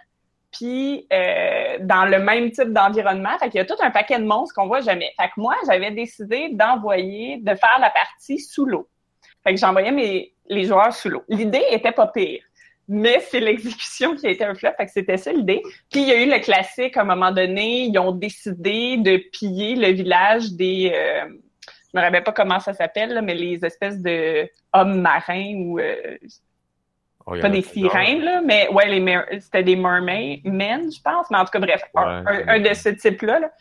puis euh, dans le même type d'environnement. Fait qu'il y a tout un paquet de monstres qu'on voit jamais. Fait que moi, j'avais décidé d'envoyer, de faire la partie sous l'eau. Fait que j'envoyais mes les joueurs sous l'eau. L'idée était pas pire mais c'est l'exécution qui a été un flop, fait que c'était ça l'idée. Puis il y a eu le classique, à un moment donné, ils ont décidé de piller le village des... Euh, je me rappelle pas comment ça s'appelle, mais les espèces de hommes marins ou... Euh, oh, pas des sirènes, là, mais ouais, les c'était des mermaids, men, je pense, mais en tout cas, bref, un, de ce type-là, là,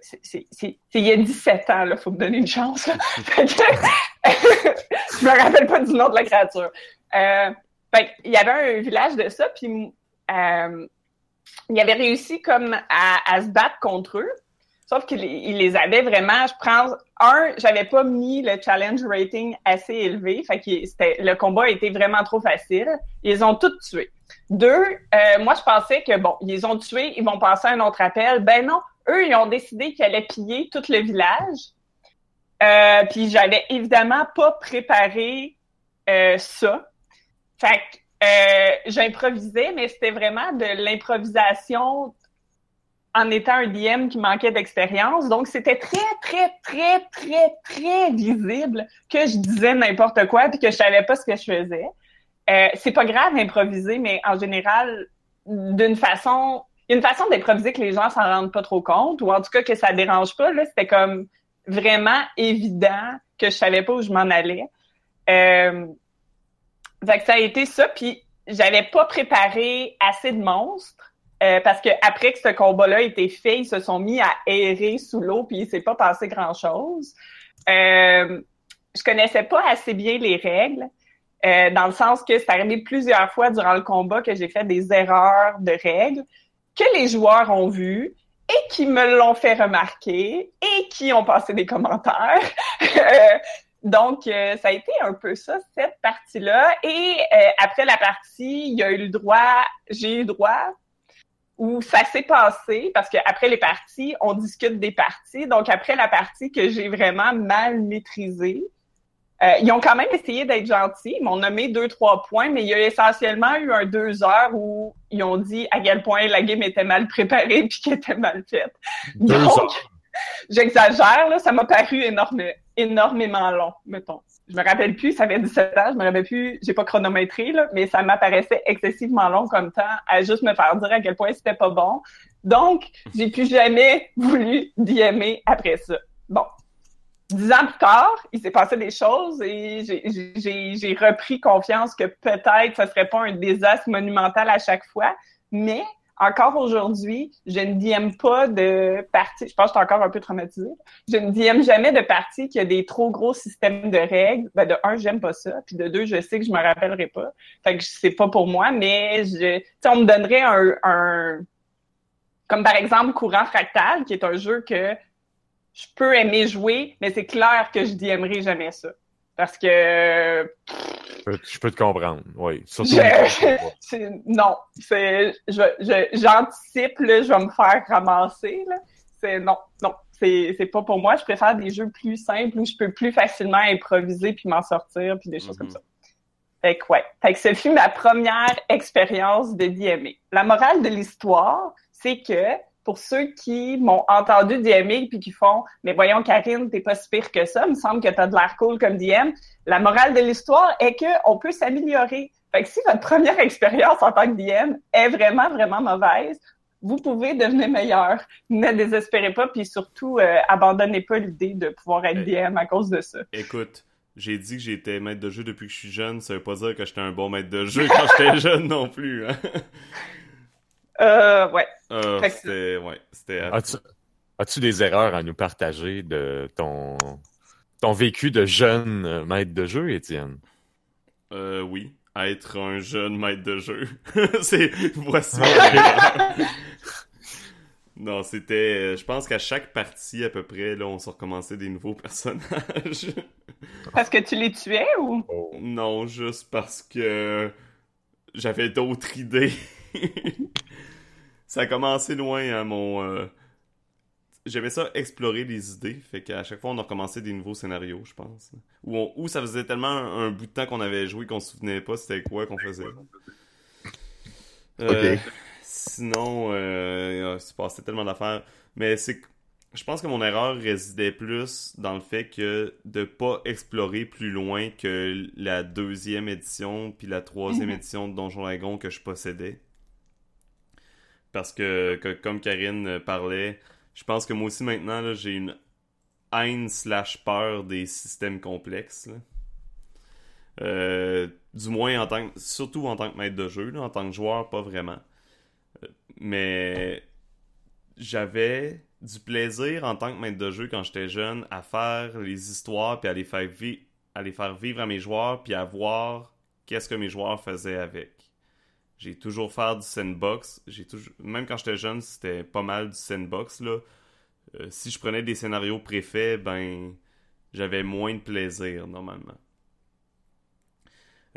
c'est il y a 17 ans, là, faut me donner une chance. je me rappelle pas du nom de la créature. Euh, fait il y avait un village de ça, puis euh, il avait réussi comme à, se battre contre eux. Sauf qu'il les avait vraiment, je prends un, j'avais pas mis le challenge rating assez élevé, fait que le combat était vraiment trop facile. Ils ont tous tué. Deux, euh, moi je pensais que bon, ils ont tué, ils vont passer à un autre appel. Ben non, eux ils ont décidé qu'ils allaient piller tout le village. Euh, puis j'avais évidemment pas préparé euh, ça. Fait que euh, j'improvisais, mais c'était vraiment de l'improvisation en étant un DM qui manquait d'expérience. Donc, c'était très, très, très, très, très visible que je disais n'importe quoi puis que je savais pas ce que je faisais. Euh, c'est pas grave d'improviser, mais en général, d'une façon, une façon d'improviser que les gens s'en rendent pas trop compte, ou en tout cas que ça dérange pas. Là, c'était comme vraiment évident que je savais pas où je m'en allais. Euh, fait que ça a été ça, puis j'avais pas préparé assez de monstres. Euh, parce que après que ce combat-là été fait, ils se sont mis à errer sous l'eau, puis il s'est pas passé grand-chose. Euh, je connaissais pas assez bien les règles, euh, dans le sens que c'est arrivé plusieurs fois durant le combat que j'ai fait des erreurs de règles que les joueurs ont vues et qui me l'ont fait remarquer et qui ont passé des commentaires. Donc, euh, ça a été un peu ça, cette partie-là. Et euh, après la partie, il y a eu le droit, j'ai eu le droit, où ça s'est passé, parce qu'après les parties, on discute des parties. Donc, après la partie que j'ai vraiment mal maîtrisée, euh, ils ont quand même essayé d'être gentils. Ils m'ont nommé deux, trois points, mais il y a essentiellement eu un deux heures où ils ont dit à quel point la game était mal préparée puis qu'elle était mal faite. Donc, j'exagère, là, ça m'a paru énorme, énormément long, mettons. Je me rappelle plus, ça fait 17 ans, je me rappelle plus, j'ai pas chronométré, là, mais ça m'apparaissait excessivement long comme temps à juste me faire dire à quel point c'était pas bon. Donc, j'ai plus jamais voulu DMer après ça. Bon. Dix ans plus tard, il s'est passé des choses et j'ai repris confiance que peut-être ce serait pas un désastre monumental à chaque fois, mais encore aujourd'hui, je ne DM pas de partie. Je pense que je suis encore un peu traumatisée. Je ne DM jamais de partie qui a des trop gros systèmes de règles. Ben, de un, j'aime pas ça. Puis de deux, je sais que je me rappellerai pas. Fait que c'est pas pour moi, mais je, on me donnerait un, un, comme par exemple Courant Fractal, qui est un jeu que je peux aimer jouer, mais c'est clair que je DMerai jamais ça. Parce que je peux te comprendre, oui. Surtout non, c'est, j'anticipe, je, je vais me faire ramasser. Là. C'est non, non, c'est, c'est pas pour moi. Je préfère des jeux plus simples où je peux plus facilement improviser puis m'en sortir puis des choses comme mm-hmm. ça. Fait que ouais. Fait que ce fut ma première expérience de DMA. La morale de l'histoire, c'est que pour ceux qui m'ont entendu DM puis qui font mais voyons Karine t'es pas si pire que ça il me semble que t'as de l'air cool comme DM la morale de l'histoire est que on peut s'améliorer fait que si votre première expérience en tant que DM est vraiment vraiment mauvaise vous pouvez devenir meilleur ne désespérez pas puis surtout euh, abandonnez pas l'idée de pouvoir être DM à cause de ça écoute j'ai dit que j'étais maître de jeu depuis que je suis jeune, ça veut pas dire que j'étais un bon maître de jeu quand j'étais jeune non plus. Hein? Euh, ouais. Euh, c'était, ouais, c'était. As-tu, des erreurs à nous partager de ton, ton vécu de jeune euh, maître de jeu, Étienne? Euh, oui. Être un jeune maître de jeu. c'est, voici Non, c'était. Je pense qu'à chaque partie, à peu près, là, on s'est recommencé des nouveaux personnages. parce que tu les tuais ou? Non, juste parce que j'avais d'autres idées ça a commencé loin, hein, mon... Euh, j'aimais ça explorer des idées. Fait qu'à chaque fois, on a recommencé des nouveaux scénarios, je pense. Ou, on- ou ça faisait tellement un, un bout de temps qu'on avait joué qu'on se souvenait pas c'était quoi qu'on faisait. Euh, Ok. Sinon, euh, il se passait tellement d'affaires. Mais c'est que je pense que mon erreur résidait plus dans le fait que de pas explorer plus loin que la deuxième édition puis la troisième Mhm. édition de Donjon Dragon que je possédais. Parce que, comme Karine euh, parlait, je pense que moi aussi maintenant j'ai une haine slash peur des systèmes complexes. Euh, du moins en tant surtout en tant que maître de jeu, en tant que joueur, pas vraiment. Euh, Mais j'avais du plaisir en tant que maître de jeu quand j'étais jeune à faire les histoires puis à les faire, à les faire vivre à mes joueurs puis à voir qu'est-ce que mes joueurs faisaient avec. J'ai toujours fait du sandbox. Même quand j'étais jeune, c'était pas mal du sandbox. Euh, si je prenais des scénarios préfaits, ben j'avais moins de plaisir normalement.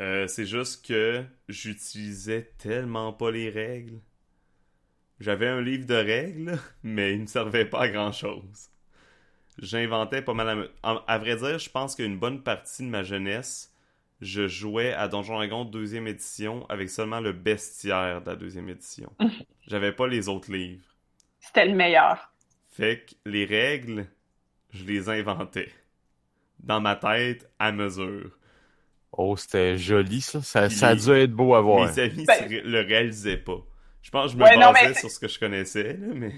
Euh, c'est juste que j'utilisais tellement pas les règles. J'avais un livre de règles, mais il ne servait pas à grand chose. J'inventais pas mal à À vrai dire, je pense qu'une bonne partie de ma jeunesse, je jouais à Donjon Dragon deuxième édition avec seulement le bestiaire de la deuxième édition. J'avais pas les autres livres. C'était le meilleur. Fait que les règles, je les inventais. Dans ma tête, à mesure. Oh, c'était joli, ça. Ça, a dû être beau à voir. Mes amis Ben- le réalisaient pas. Je pense que je me Ouais, non, basais mais- sur ce que je connaissais, là, mais...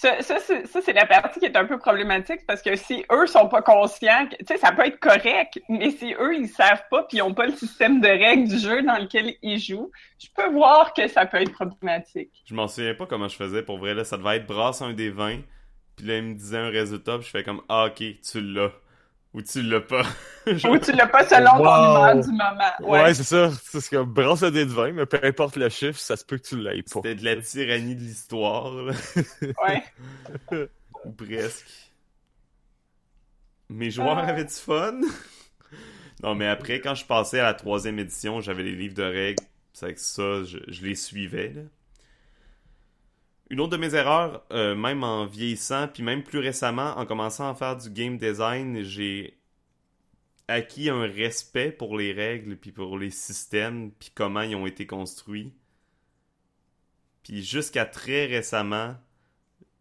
Ça, ça, c'est la partie qui est un peu problématique parce que si eux sont pas conscients, tu sais, ça peut être correct, mais si eux, ils savent pas puis ils ont pas le système de règles du jeu dans lequel ils jouent, je peux voir que ça peut être problématique. Je m'en souviens pas comment je faisais pour vrai. Là, ça devait être brasse un des 20. Puis là, il me disait un résultat. Puis je fais comme Ah, ok, tu l'as. Ou tu l'as pas. Genre, Ou tu l'as pas selon ton Wow. humeur du moment. Ouais, Ouais. c'est ça. C'est comme brasse le dé de 20, mais peu importe le chiffre, ça se peut que tu l'aies pas. C'était de la tyrannie de l'histoire. là. ouais. Ou presque. Mes joueurs Ah. avaient du fun? non, mais après, quand je passais à la troisième édition, j'avais les livres de règles. C'est avec ça, je, je les suivais. Là. Une autre de mes erreurs, euh, même en vieillissant, puis même plus récemment, en commençant à faire du game design, j'ai acquis un respect pour les règles, puis pour les systèmes, puis comment ils ont été construits. Puis jusqu'à très récemment,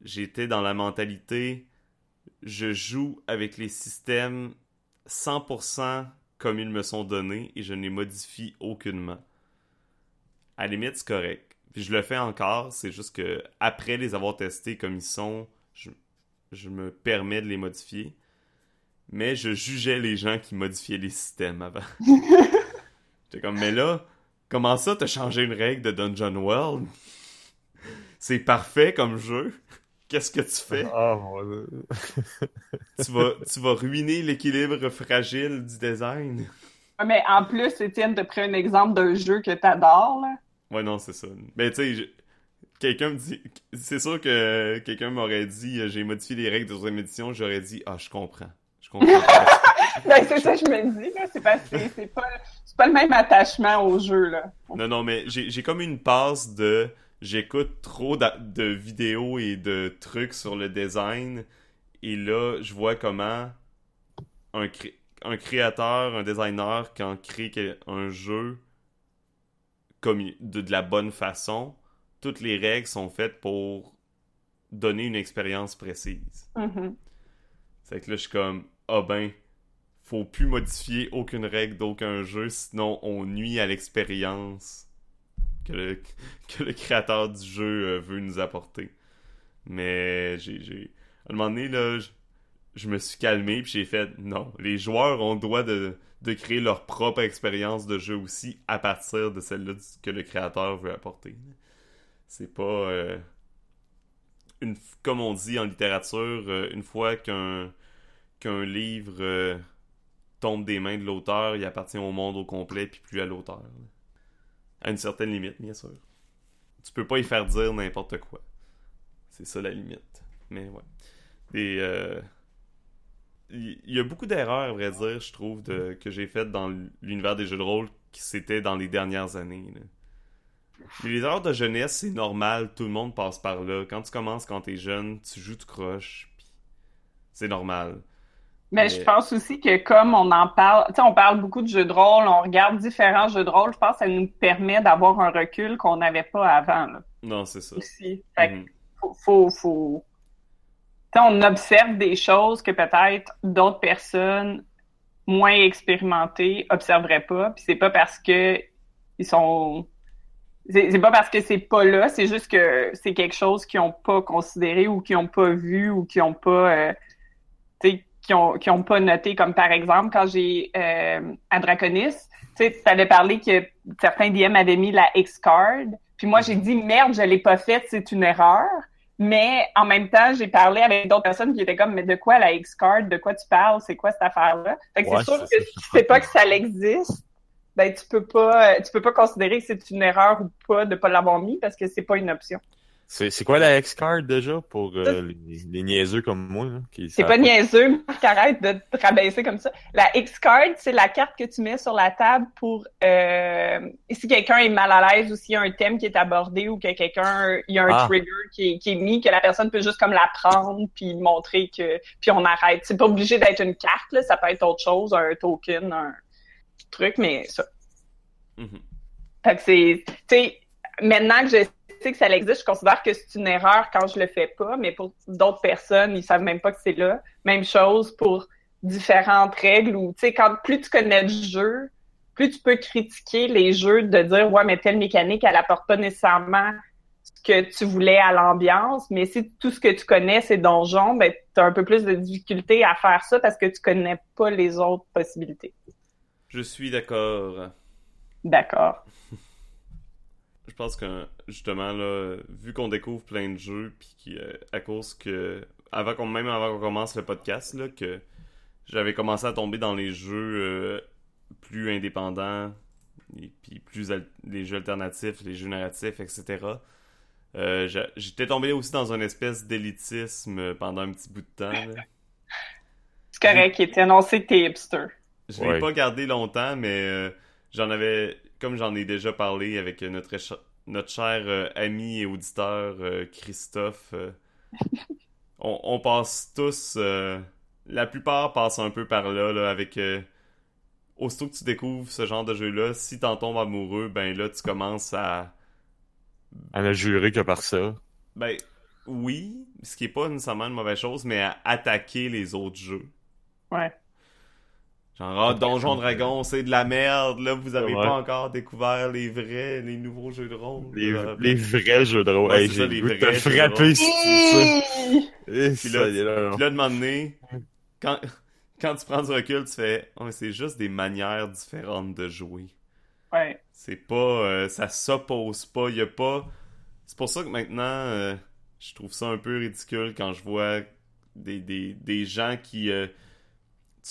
j'étais dans la mentalité je joue avec les systèmes 100% comme ils me sont donnés et je ne les modifie aucunement. À la limite, c'est correct. Puis je le fais encore, c'est juste que après les avoir testés comme ils sont, je, je me permets de les modifier. Mais je jugeais les gens qui modifiaient les systèmes avant. J'étais comme, mais là, comment ça t'as changé une règle de Dungeon World? C'est parfait comme jeu. Qu'est-ce que tu fais? Ah, mon Dieu. tu vas, tu vas ruiner l'équilibre fragile du design. Mais en plus, Étienne te pris un exemple d'un jeu que t'adores, là. Ouais, non, c'est ça. Mais tu sais, je- quelqu'un me dit. C'est sûr que quelqu'un m'aurait dit euh, j'ai modifié les règles de deuxième édition, j'aurais dit ah, je comprends. Je comprends. Ben, c'est ça que je me dis, là. C'est parce que c'est- pas, c'est pas le même attachement au jeu, là. non, non, mais j'ai j'ai comme une passe de. J'écoute trop de vidéos et de trucs sur le design. Et là, je vois comment un, cré- un créateur, un designer, quand crée un jeu comme de, de la bonne façon, toutes les règles sont faites pour donner une expérience précise. Mhm. C'est que là, je suis comme, ah ben, faut plus modifier aucune règle d'aucun jeu, sinon on nuit à l'expérience que le, que le créateur du jeu euh, veut nous apporter. Mais j'ai, j'ai... À un moment donné, là, je, me suis calmé puis j'ai fait, non, les joueurs ont le droit de, de créer leur propre expérience de jeu aussi à partir de celle-là que le créateur veut apporter. C'est pas... euh, une, comme on dit en littérature, euh, une fois qu'un qu'un livre euh, tombe des mains de l'auteur, il appartient au monde au complet puis plus à l'auteur. À une certaine limite, bien sûr. Tu peux pas y faire dire n'importe quoi. C'est ça la limite. Mais ouais. Il y, a beaucoup d'erreurs, à vrai dire, je trouve, de, que j'ai faites dans l'univers des jeux de rôle qui c'était dans les dernières années. là. Les erreurs de jeunesse, c'est normal, tout le monde passe par là. Quand tu commences, quand t'es jeune, tu joues, tu croches, puis c'est normal. Mais, Mais- je pense aussi que comme on en parle, tu sais, on parle beaucoup de jeux de rôle, on regarde différents jeux de rôle, je pense que ça nous permet d'avoir un recul qu'on n'avait pas avant, là, Non, c'est ça. aussi. Fait que faut, faut, faut... On observe des choses que peut-être d'autres personnes moins expérimentées observeraient pas, puis c'est pas parce que ils sont c'est pas parce que c'est pas là, c'est juste que c'est quelque chose qu'ils ont pas considéré ou qu'ils ont pas vu ou qu'ils ont pas euh, ont ont noté comme par exemple quand j'ai euh, à Draconis, tu sais, avais parlé que certains DM avaient mis la X-card, puis moi j'ai dit merde, je l'ai pas faite, c'est une erreur. Mais en même temps, j'ai parlé avec d'autres personnes qui étaient comme, mais de quoi la X-Card? De quoi tu parles? C'est quoi cette affaire-là? Fait que Ouais, c'est sûr que si tu sais pas pas que ça existe, ben tu peux pas, tu peux pas considérer que c'est une erreur ou pas de pas l'avoir mis parce que c'est pas une option. C'est c'est quoi la X-Card déjà pour euh, les, les niaiseux comme moi? C'est pas niaiseux, Marc, arrête de te rabaisser comme ça. La X-Card, c'est la carte que tu mets sur la table pour euh, si quelqu'un est mal à l'aise ou s'il y a un thème qui est abordé ou que quelqu'un il y a un Ah. trigger qui est, qui est mis, que la personne peut juste comme la prendre puis montrer que puis on arrête. C'est pas obligé d'être une carte, là, ça peut être autre chose, un token, un truc, mais ça. Mhm. Fait que c'est, tu sais, maintenant que je sais que ça existe, je considère que c'est une erreur quand je le fais pas, mais pour d'autres personnes, ils savent même pas que c'est là. Même chose pour différentes règles ou, tu sais, quand plus tu connais le jeu, plus tu peux critiquer les jeux de dire, ouais, mais telle mécanique, elle apporte pas nécessairement ce que tu voulais à l'ambiance, mais si tout ce que tu connais, c'est donjon, ben, t'as un peu plus de difficulté à faire ça parce que tu connais pas les autres possibilités. Je suis d'accord. D'accord. Je pense que justement là, vu qu'on découvre plein de jeux, puis qui, euh, à cause que avant qu'on même avant qu'on commence le podcast là, que j'avais commencé à tomber dans les jeux euh, plus indépendants, et puis plus al- les jeux alternatifs, les jeux narratifs, etc. Euh, J'étais tombé aussi dans une espèce d'élitisme pendant un petit bout de temps. là. C'est correct, Étienne, on sait que t'es hipster. Je l'ai Ouais. pas gardé longtemps, mais euh, j'en avais, comme j'en ai déjà parlé avec notre, notre cher euh, ami et auditeur euh, Christophe, euh, on, on passe tous, euh, la plupart passent un peu par là, là avec... euh, aussitôt que tu découvres ce genre de jeu-là, si t'en tombes amoureux, ben là, tu commences à... À ne jurer que par ça. Ben, oui, ce qui est pas nécessairement une mauvaise chose, mais à attaquer les autres jeux. Ouais. Genre, ah, Donjon Dragon, c'est de la merde, là, vous avez Ouais. pas encore découvert les vrais, les nouveaux jeux de rôle. Les, là. les vrais jeux de rôle. Ouais, Hey, j'ai goût de vrais te jeux de frapper rôle. si ça. Eh, Puis là, ça y est, là, Puis là, de moment donné, quand, quand tu prends du recul, tu fais, oh, mais c'est juste des manières différentes de jouer. Ouais. C'est pas, euh, ça s'oppose pas, y a pas... C'est pour ça que maintenant, euh, je trouve ça un peu ridicule quand je vois des, des, des gens qui... euh,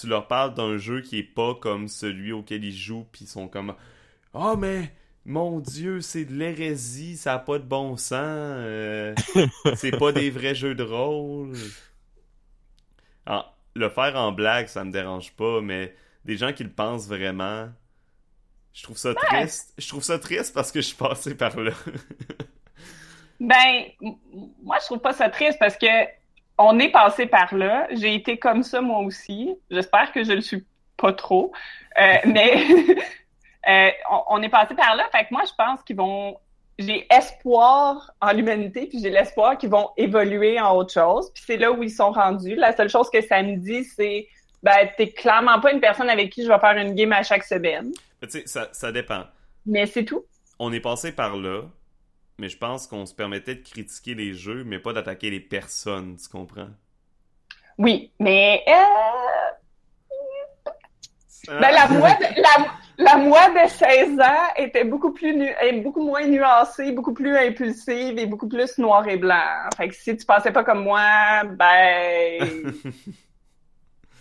tu leur parles d'un jeu qui est pas comme celui auquel ils jouent, puis ils sont comme... Oh, mais... Mon Dieu, c'est de l'hérésie, ça a pas de bon sens. euh, c'est pas des vrais jeux de rôle. Ah, le faire en blague, ça me dérange pas, mais des gens qui le pensent vraiment, je trouve ça triste. Je trouve ça triste parce que je suis passé par là. Ben, moi, je trouve pas ça triste parce que on est passé par là. J'ai été comme ça, moi aussi. J'espère que je le suis pas trop. Euh, mais euh, on, on est passé par là. Fait que moi, je pense qu'ils vont... J'ai espoir en l'humanité, puis j'ai l'espoir qu'ils vont évoluer en autre chose. Puis c'est là où ils sont rendus. La seule chose que ça me dit, c'est ben, t'es clairement pas une personne avec qui je vais faire une game à chaque semaine. Mais tu sais, ça, ça dépend. Mais c'est tout. On est passé par là, mais je pense qu'on se permettait de critiquer les jeux, mais pas d'attaquer les personnes, tu comprends? Oui, mais euh, Ben, la moi, de, la, la moi de 16 ans était beaucoup plus nu, beaucoup moins nuancée, beaucoup plus impulsive et beaucoup plus noir et blanc. Fait que si tu pensais pas comme moi, ben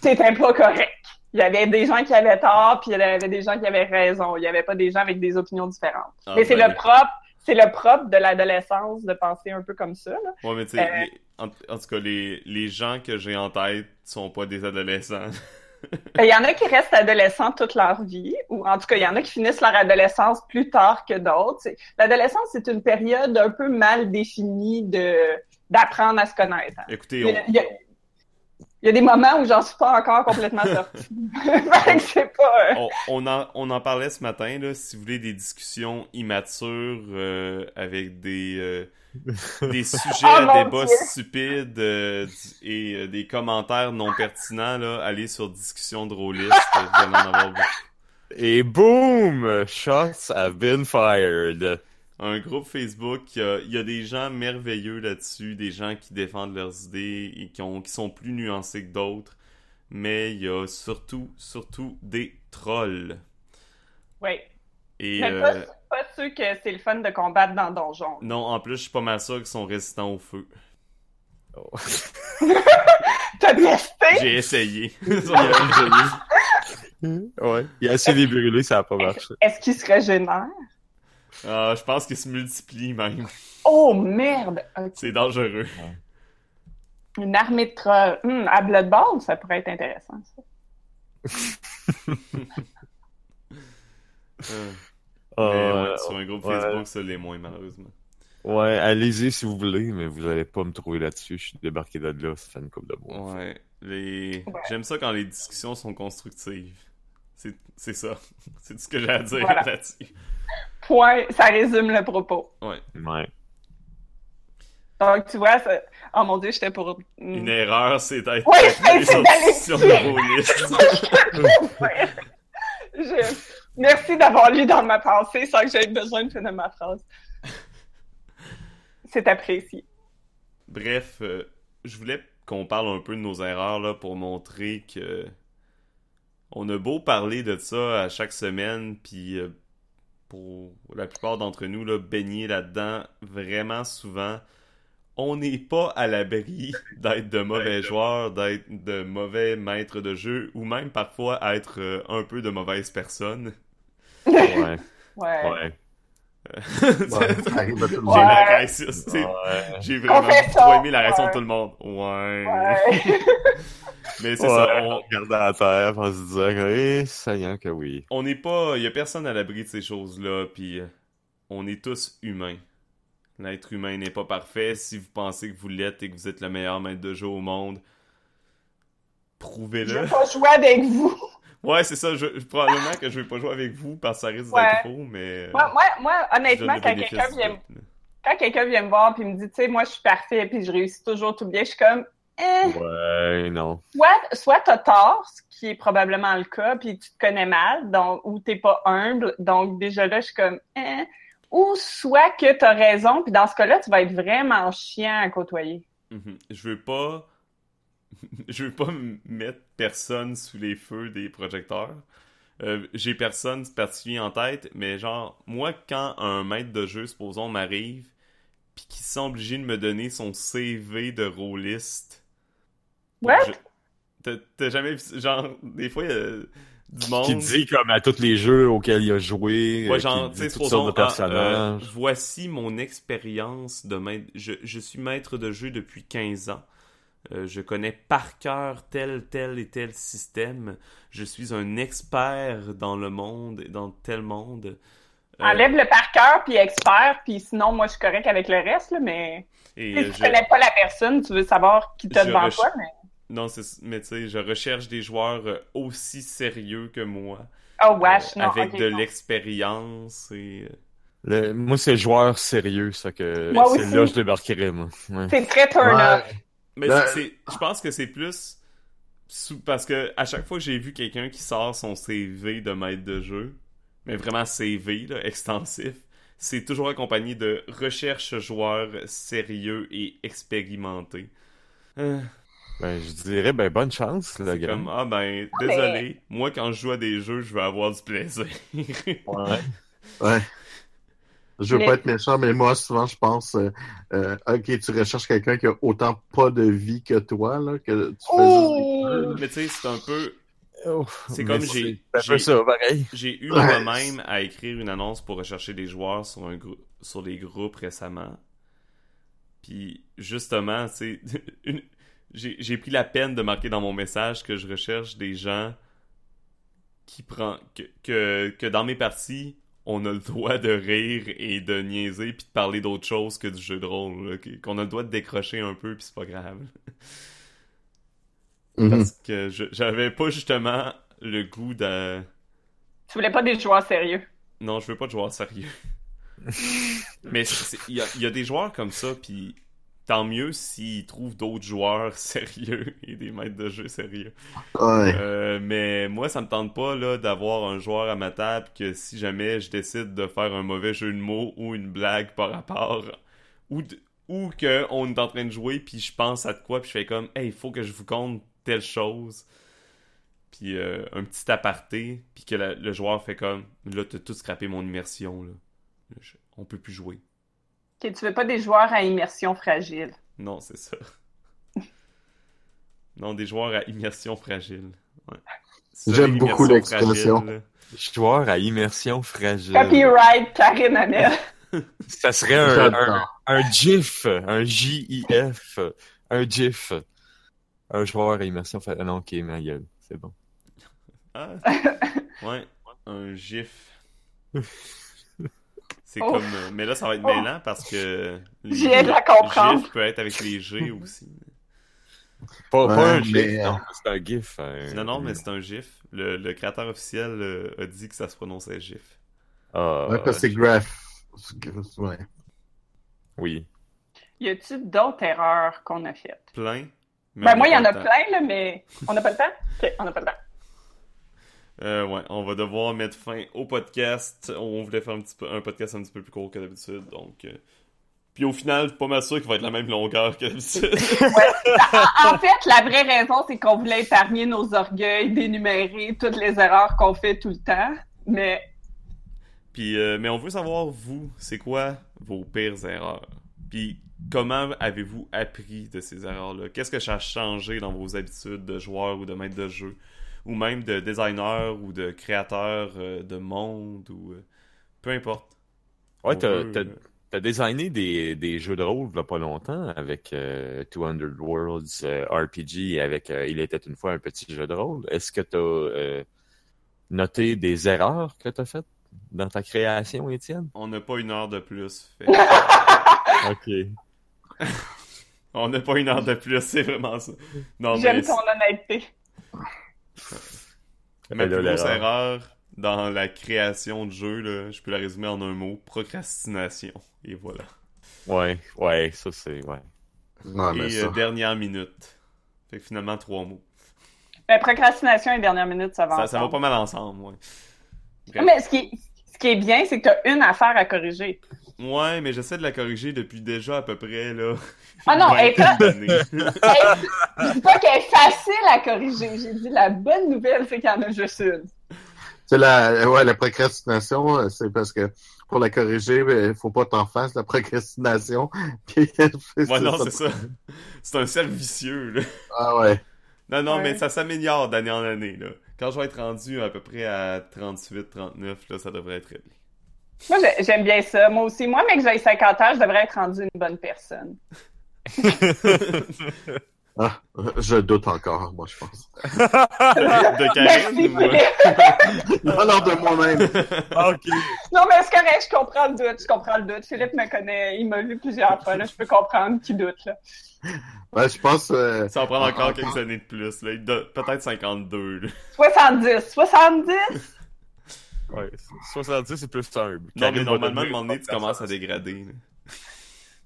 c'était pas correct. Il y avait des gens qui avaient tort, puis il y avait des gens qui avaient raison. Il y avait pas des gens avec des opinions différentes. Ah, Mais c'est ben. le propre, c'est le propre de l'adolescence de penser un peu comme ça. Là. Ouais, mais tu sais, Euh. en, en tout cas, les, les gens que j'ai en tête sont pas des adolescents. Il y en a qui restent adolescents toute leur vie, ou en tout cas, il y en a qui finissent leur adolescence plus tard que d'autres. L'adolescence, c'est une période un peu mal définie de d'apprendre à se connaître. Écoutez, on... il y a- des moments où j'en suis pas encore complètement sortie. C'est pas... euh, on, on en, on en parlait ce matin, là, si vous voulez des discussions immatures euh, avec des, euh, des sujets, Oh débats stupides euh, et euh, des commentaires non pertinents, là, allez sur Discussion Drôliste, vous allez en avoir beaucoup. Et boom! Shots have been fired. Un groupe Facebook, il y a, il y a des gens merveilleux là-dessus, des gens qui défendent leurs idées et qui, ont, qui sont plus nuancés que d'autres, mais il y a surtout, surtout des trolls. Oui. Et, Mais euh, pas, pas sûr que c'est le fun de combattre dans Donjon. Non, en plus, je suis pas mal sûr qu'ils sont résistants au feu. Oh. T'as testé? J'ai essayé. ouais. Il a essayé de les brûler, ça a pas marché. Est-ce qu'il se régénère? Ah, je pense qu'ils se multiplient même. Oh merde! C'est dangereux. Une armée de trolls. Hmm, à Blood Bowl, ça pourrait être intéressant, ça. Euh, Ah, mais ouais, ouais, sur un groupe ouais. Facebook, ça l'est moins, malheureusement. ouais, allez-y si vous voulez, mais vous allez pas me trouver là-dessus. Je suis débarqué de là, ça fait une couple de mois. Ouais. Les... Ouais. J'aime ça quand les discussions sont constructives. C'est c'est ça. C'est tout ce que j'ai à dire Voilà. là-dessus. Point, ça résume le propos. Ouais. Ouais. Donc, tu vois, ça... oh mon dieu, j'étais pour... Une erreur, c'est d'être Ouais, appelé c'est d'aller. Je- Merci d'avoir lu dans ma pensée sans que j'aie besoin de finir ma phrase. C'est apprécié. Bref, euh, je voulais qu'on parle un peu de nos erreurs là, pour montrer que on a beau parler de ça à chaque semaine, puis euh, pour la plupart d'entre nous, là, baigner là-dedans vraiment souvent, on n'est pas à l'abri d'être de mauvais joueurs, d'être de mauvais maîtres de jeu, ou même parfois être euh, un peu de mauvaises personnes. Ouais. Ouais. Ouais. Ouais, J'ai. Ouais. vraiment trop aimé la réaction de tout le monde. Ouais. Mais c'est Ouais, ça, on regardait à terre en se disant que, eh, Seigneur que oui. on n'est pas. Il y a personne à l'abri de ces choses-là, puis euh, on est tous humains. L'être humain n'est pas parfait. Si vous pensez que vous l'êtes et que vous êtes le meilleur maître de jeu au monde, Je prouvez-le. veux pas jouer avec vous. Ouais, c'est ça. Je, probablement que je vais pas jouer avec vous parce que ça risque Ouais. d'être faux, mais. euh, Moi, moi, moi je honnêtement, quand quelqu'un vient, quand quelqu'un vient me voir puis me dit, tu sais, moi, je suis parfait puis je réussis toujours tout bien, je suis comme, eh, Ouais, non. soit, soit t'as tort, ce qui est probablement le cas, puis tu te connais mal, donc, ou t'es pas humble, donc déjà là, je suis comme, eh, ou soit que t'as raison, puis dans ce cas-là, tu vas être vraiment chiant à côtoyer. Mhm. Je veux pas. je veux pas mettre personne sous les feux des projecteurs. Euh, J'ai personne particulier en tête, mais genre, moi, quand un maître de jeu, supposons, m'arrive, puis qu'il semble obligé de me donner son CV de rôliste. What? T'as jamais vu. Genre, des fois, il y a du monde. Qui dit comme à tous les jeux auxquels il a joué, Ouais, euh, genre, qui tu sais, dit toutes sortes de ah, personnages. euh, voici mon expérience de maître. Je, je suis maître de jeu depuis 15 ans. Euh, je connais par cœur tel, tel et tel système. Je suis un expert dans le monde et dans tel monde. Euh, Enlève le par cœur puis expert, puis sinon, moi, je suis correct avec le reste, là, mais et, si euh, tu je- connais pas la personne, tu veux savoir qui devant reche- toi, mais... Non, c'est- mais tu sais, je recherche des joueurs euh, aussi sérieux que moi. Oh, wesh, euh, non, avec de non. l'expérience et... euh, Le- moi, c'est joueur sérieux, ça que Moi c'est aussi. là que je débarquerai, moi. Ouais. C'est très turn Ouais. off. Mais c'est, je pense que c'est plus sous- parce que à chaque fois que j'ai vu quelqu'un qui sort son CV de maître de jeu, mais vraiment CV là, extensif, c'est toujours accompagné de recherche joueurs sérieux et expérimentés. Euh, Ben, je dirais, ben, bonne chance, le gars. comme ah ben mais- désolé, moi quand je joue à des jeux, je veux avoir du plaisir. Ouais. Ouais. Je veux Mais- pas être méchant, mais moi, souvent, je pense, euh, euh, ok, tu recherches quelqu'un qui a autant pas de vie que toi, là, que tu fais Oh! juste mais tu sais, c'est un peu C'est comme j'ai- j'ai- eu Ouais. moi-même à écrire une annonce pour rechercher des joueurs sur, un sur les groupes récemment. Puis justement, c'est une... j'ai pris la peine de marquer dans mon message que je recherche des gens qui prend que, que, que dans mes parties, on a le droit de rire et de niaiser puis de parler d'autre chose que du jeu de rôle, qu'on a le droit de décrocher un peu puis c'est pas grave. Mhm. Parce que je- j'avais pas justement le goût de Tu voulais pas des joueurs sérieux? non, je veux pas de joueurs sérieux. Mais il y y a des joueurs comme ça puis tant mieux s'ils trouvent d'autres joueurs sérieux et des maîtres de jeu sérieux. Ouais. Euh, mais moi, ça me tente pas là d'avoir un joueur à ma table que si jamais je décide de faire un mauvais jeu de mots ou une blague par rapport ou d- ou que on est en train de jouer puis je pense à de quoi puis je fais comme hey, il faut que je vous compte telle chose. Puis euh, un petit aparté puis que la- le joueur fait comme là t'as tout scrappé mon immersion là. Je- on peut plus jouer. Ok, tu veux pas des joueurs à immersion fragile. Non, c'est ça. non, des joueurs à immersion fragile. Ouais. J'aime beaucoup l'expression. Joueur à immersion fragile. Copyright Karine Amel. Ça serait un, un, GIF, un J-I-F, un GIF. Un joueur à immersion fragile. Non, ok, ma gueule, c'est bon. Ah, ouais, un gif. C'est Oh. comme. euh, Mais là, ça va être Oh. mêlant parce que. les- J'ai de la comprendre. GIF peut être avec les G aussi. Pas, un GIF, mais, non, euh, c'est un GIF. un- Non, non, mais c'est un GIF. Le, le créateur officiel euh, a dit que ça se prononçait GIF. Ah, Ouais, parce que c'est graph. Ouais. Oui. Y a-tu d'autres erreurs qu'on a faites? Plein. Ben, moi, il y en a plein, là, mais on n'a pas le temps? Ok, on n'a pas le temps. Euh, ouais, on va devoir mettre fin au podcast. On voulait faire un, petit peu, un podcast un petit peu plus court que d'habitude, donc... euh, Puis au final, je suis pas mal sûr qu'il va être la même longueur que d'habitude. En fait, la vraie raison, c'est qu'on voulait épargner nos orgueils d'énumérer toutes les erreurs qu'on fait tout le temps. Mais Puis, euh, mais on veut savoir, vous, c'est quoi vos pires erreurs? Puis comment avez-vous appris de ces erreurs-là? Qu'est-ce que ça a changé dans vos habitudes de joueur ou de maître de jeu? Ou même de designer ou de créateur euh, de monde ou... euh, peu importe. Ouais, t'as, t'as, euh, t'as designé des, des jeux de rôle il y a pas longtemps avec euh, 200 Worlds euh, RPG avec euh, Il était une fois un petit jeu de rôle. Est-ce que t'as euh, noté des erreurs que t'as faites dans ta création, Étienne? On n'a pas une heure de plus. fait- Ok. On n'a pas une heure de plus, c'est vraiment ça. Non, j'aime mais ton honnêteté. Ma Ben plus grosse erreur dans la création de jeu, là, je peux la résumer en un mot, procrastination. Et voilà. Ouais, ouais, ça c'est, ouais. Non, mais Et ça. euh, dernière minute. Fait que finalement, trois mots. La procrastination et dernière minute, ça va Ça, ça va ensemble. pas mal ensemble, ouais. Bref. Mais ce qui est, ce qui est bien, c'est que tu as une affaire à corriger. Ouais, mais j'essaie de la corriger depuis déjà à peu près, là. Ah non, elle est. Hey, je dis pas qu'elle est facile à corriger. J'ai dit la bonne nouvelle, c'est qu'il y en a juste une. C'est la, ouais, la procrastination, euh, c'est parce que pour la corriger, ben, il faut pas t'en faire la procrastination. Puis, Ouais, non, c'est ça. C'est un cercle vicieux, là. Ah ouais. Non, non, Ouais. mais ça s'améliore d'année en année, là. Quand je vais être rendu à peu près à 38, 39, là, ça devrait être bien. Moi, j'ai- j'aime bien ça. Moi aussi. Moi, mais que j'ai 50 ans, je devrais être rendu une bonne personne. Ah, je doute encore, moi, je pense. De Karine. Merci. Non, non, de moi-même. ok. Non, mais c'est correct, je comprends le doute. Je comprends le doute. Philippe me connaît. Il m'a vu plusieurs fois. Là, je peux comprendre qu'il doute. Là. Ouais, je pense, euh, Ça va prendre encore Ah, quelques années de plus, là. Peut-être 52, là. 70. 70? Ouais, 70 c'est plus humble. Non, mais normalement, à un moment donné, tu commences à dégrader, là.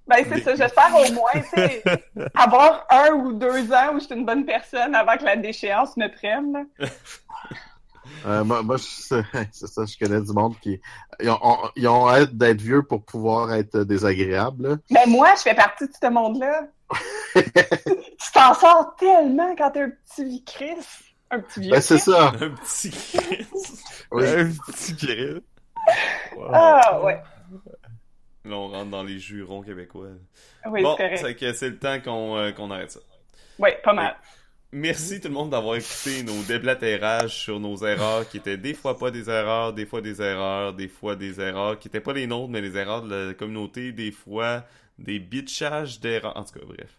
Ben, c'est ça. J'espère au moins, tu avoir un ou deux ans où je suis une bonne personne avant que la déchéance me prenne. là. euh, moi, moi, je- c'est ça, je connais du monde qui, ils ont, ont- ils ont hâte d'être vieux pour pouvoir être désagréables, là. Mais moi, je fais partie de ce monde-là. tu t'en sors tellement quand t'es un petit Chris. Un petit vieux Ben, c'est ça. Un petit Chris. Oui. Un petit grill. Wow. Ah, ouais. Là, on rentre dans les jurons québécois. Oui, bon, c'est correct. c'est que c'est le temps qu'on euh, qu'on arrête ça. Oui, pas mal. Merci tout le monde d'avoir écouté nos déblatérages sur nos erreurs qui étaient des fois pas des erreurs, des fois des erreurs, des fois des erreurs qui étaient pas les nôtres mais les erreurs de la communauté, des fois des bitchages d'erreurs. En tout cas, bref.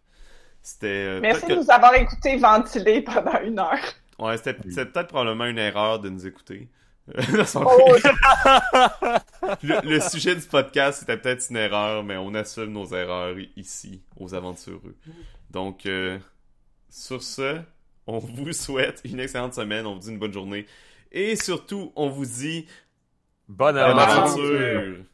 C'était. euh, Merci de nous avoir écouté ventiler pendant une heure. Ouais, c'était c'était peut-être probablement une erreur de nous écouter. Oh, le, le sujet du podcast, c'était peut-être une erreur, mais on assume nos erreurs ici, aux aventureux. Donc, euh, sur ce, on vous souhaite une excellente semaine, on vous dit une bonne journée. Et surtout, on vous dit Bonne bonne aventure. aventure!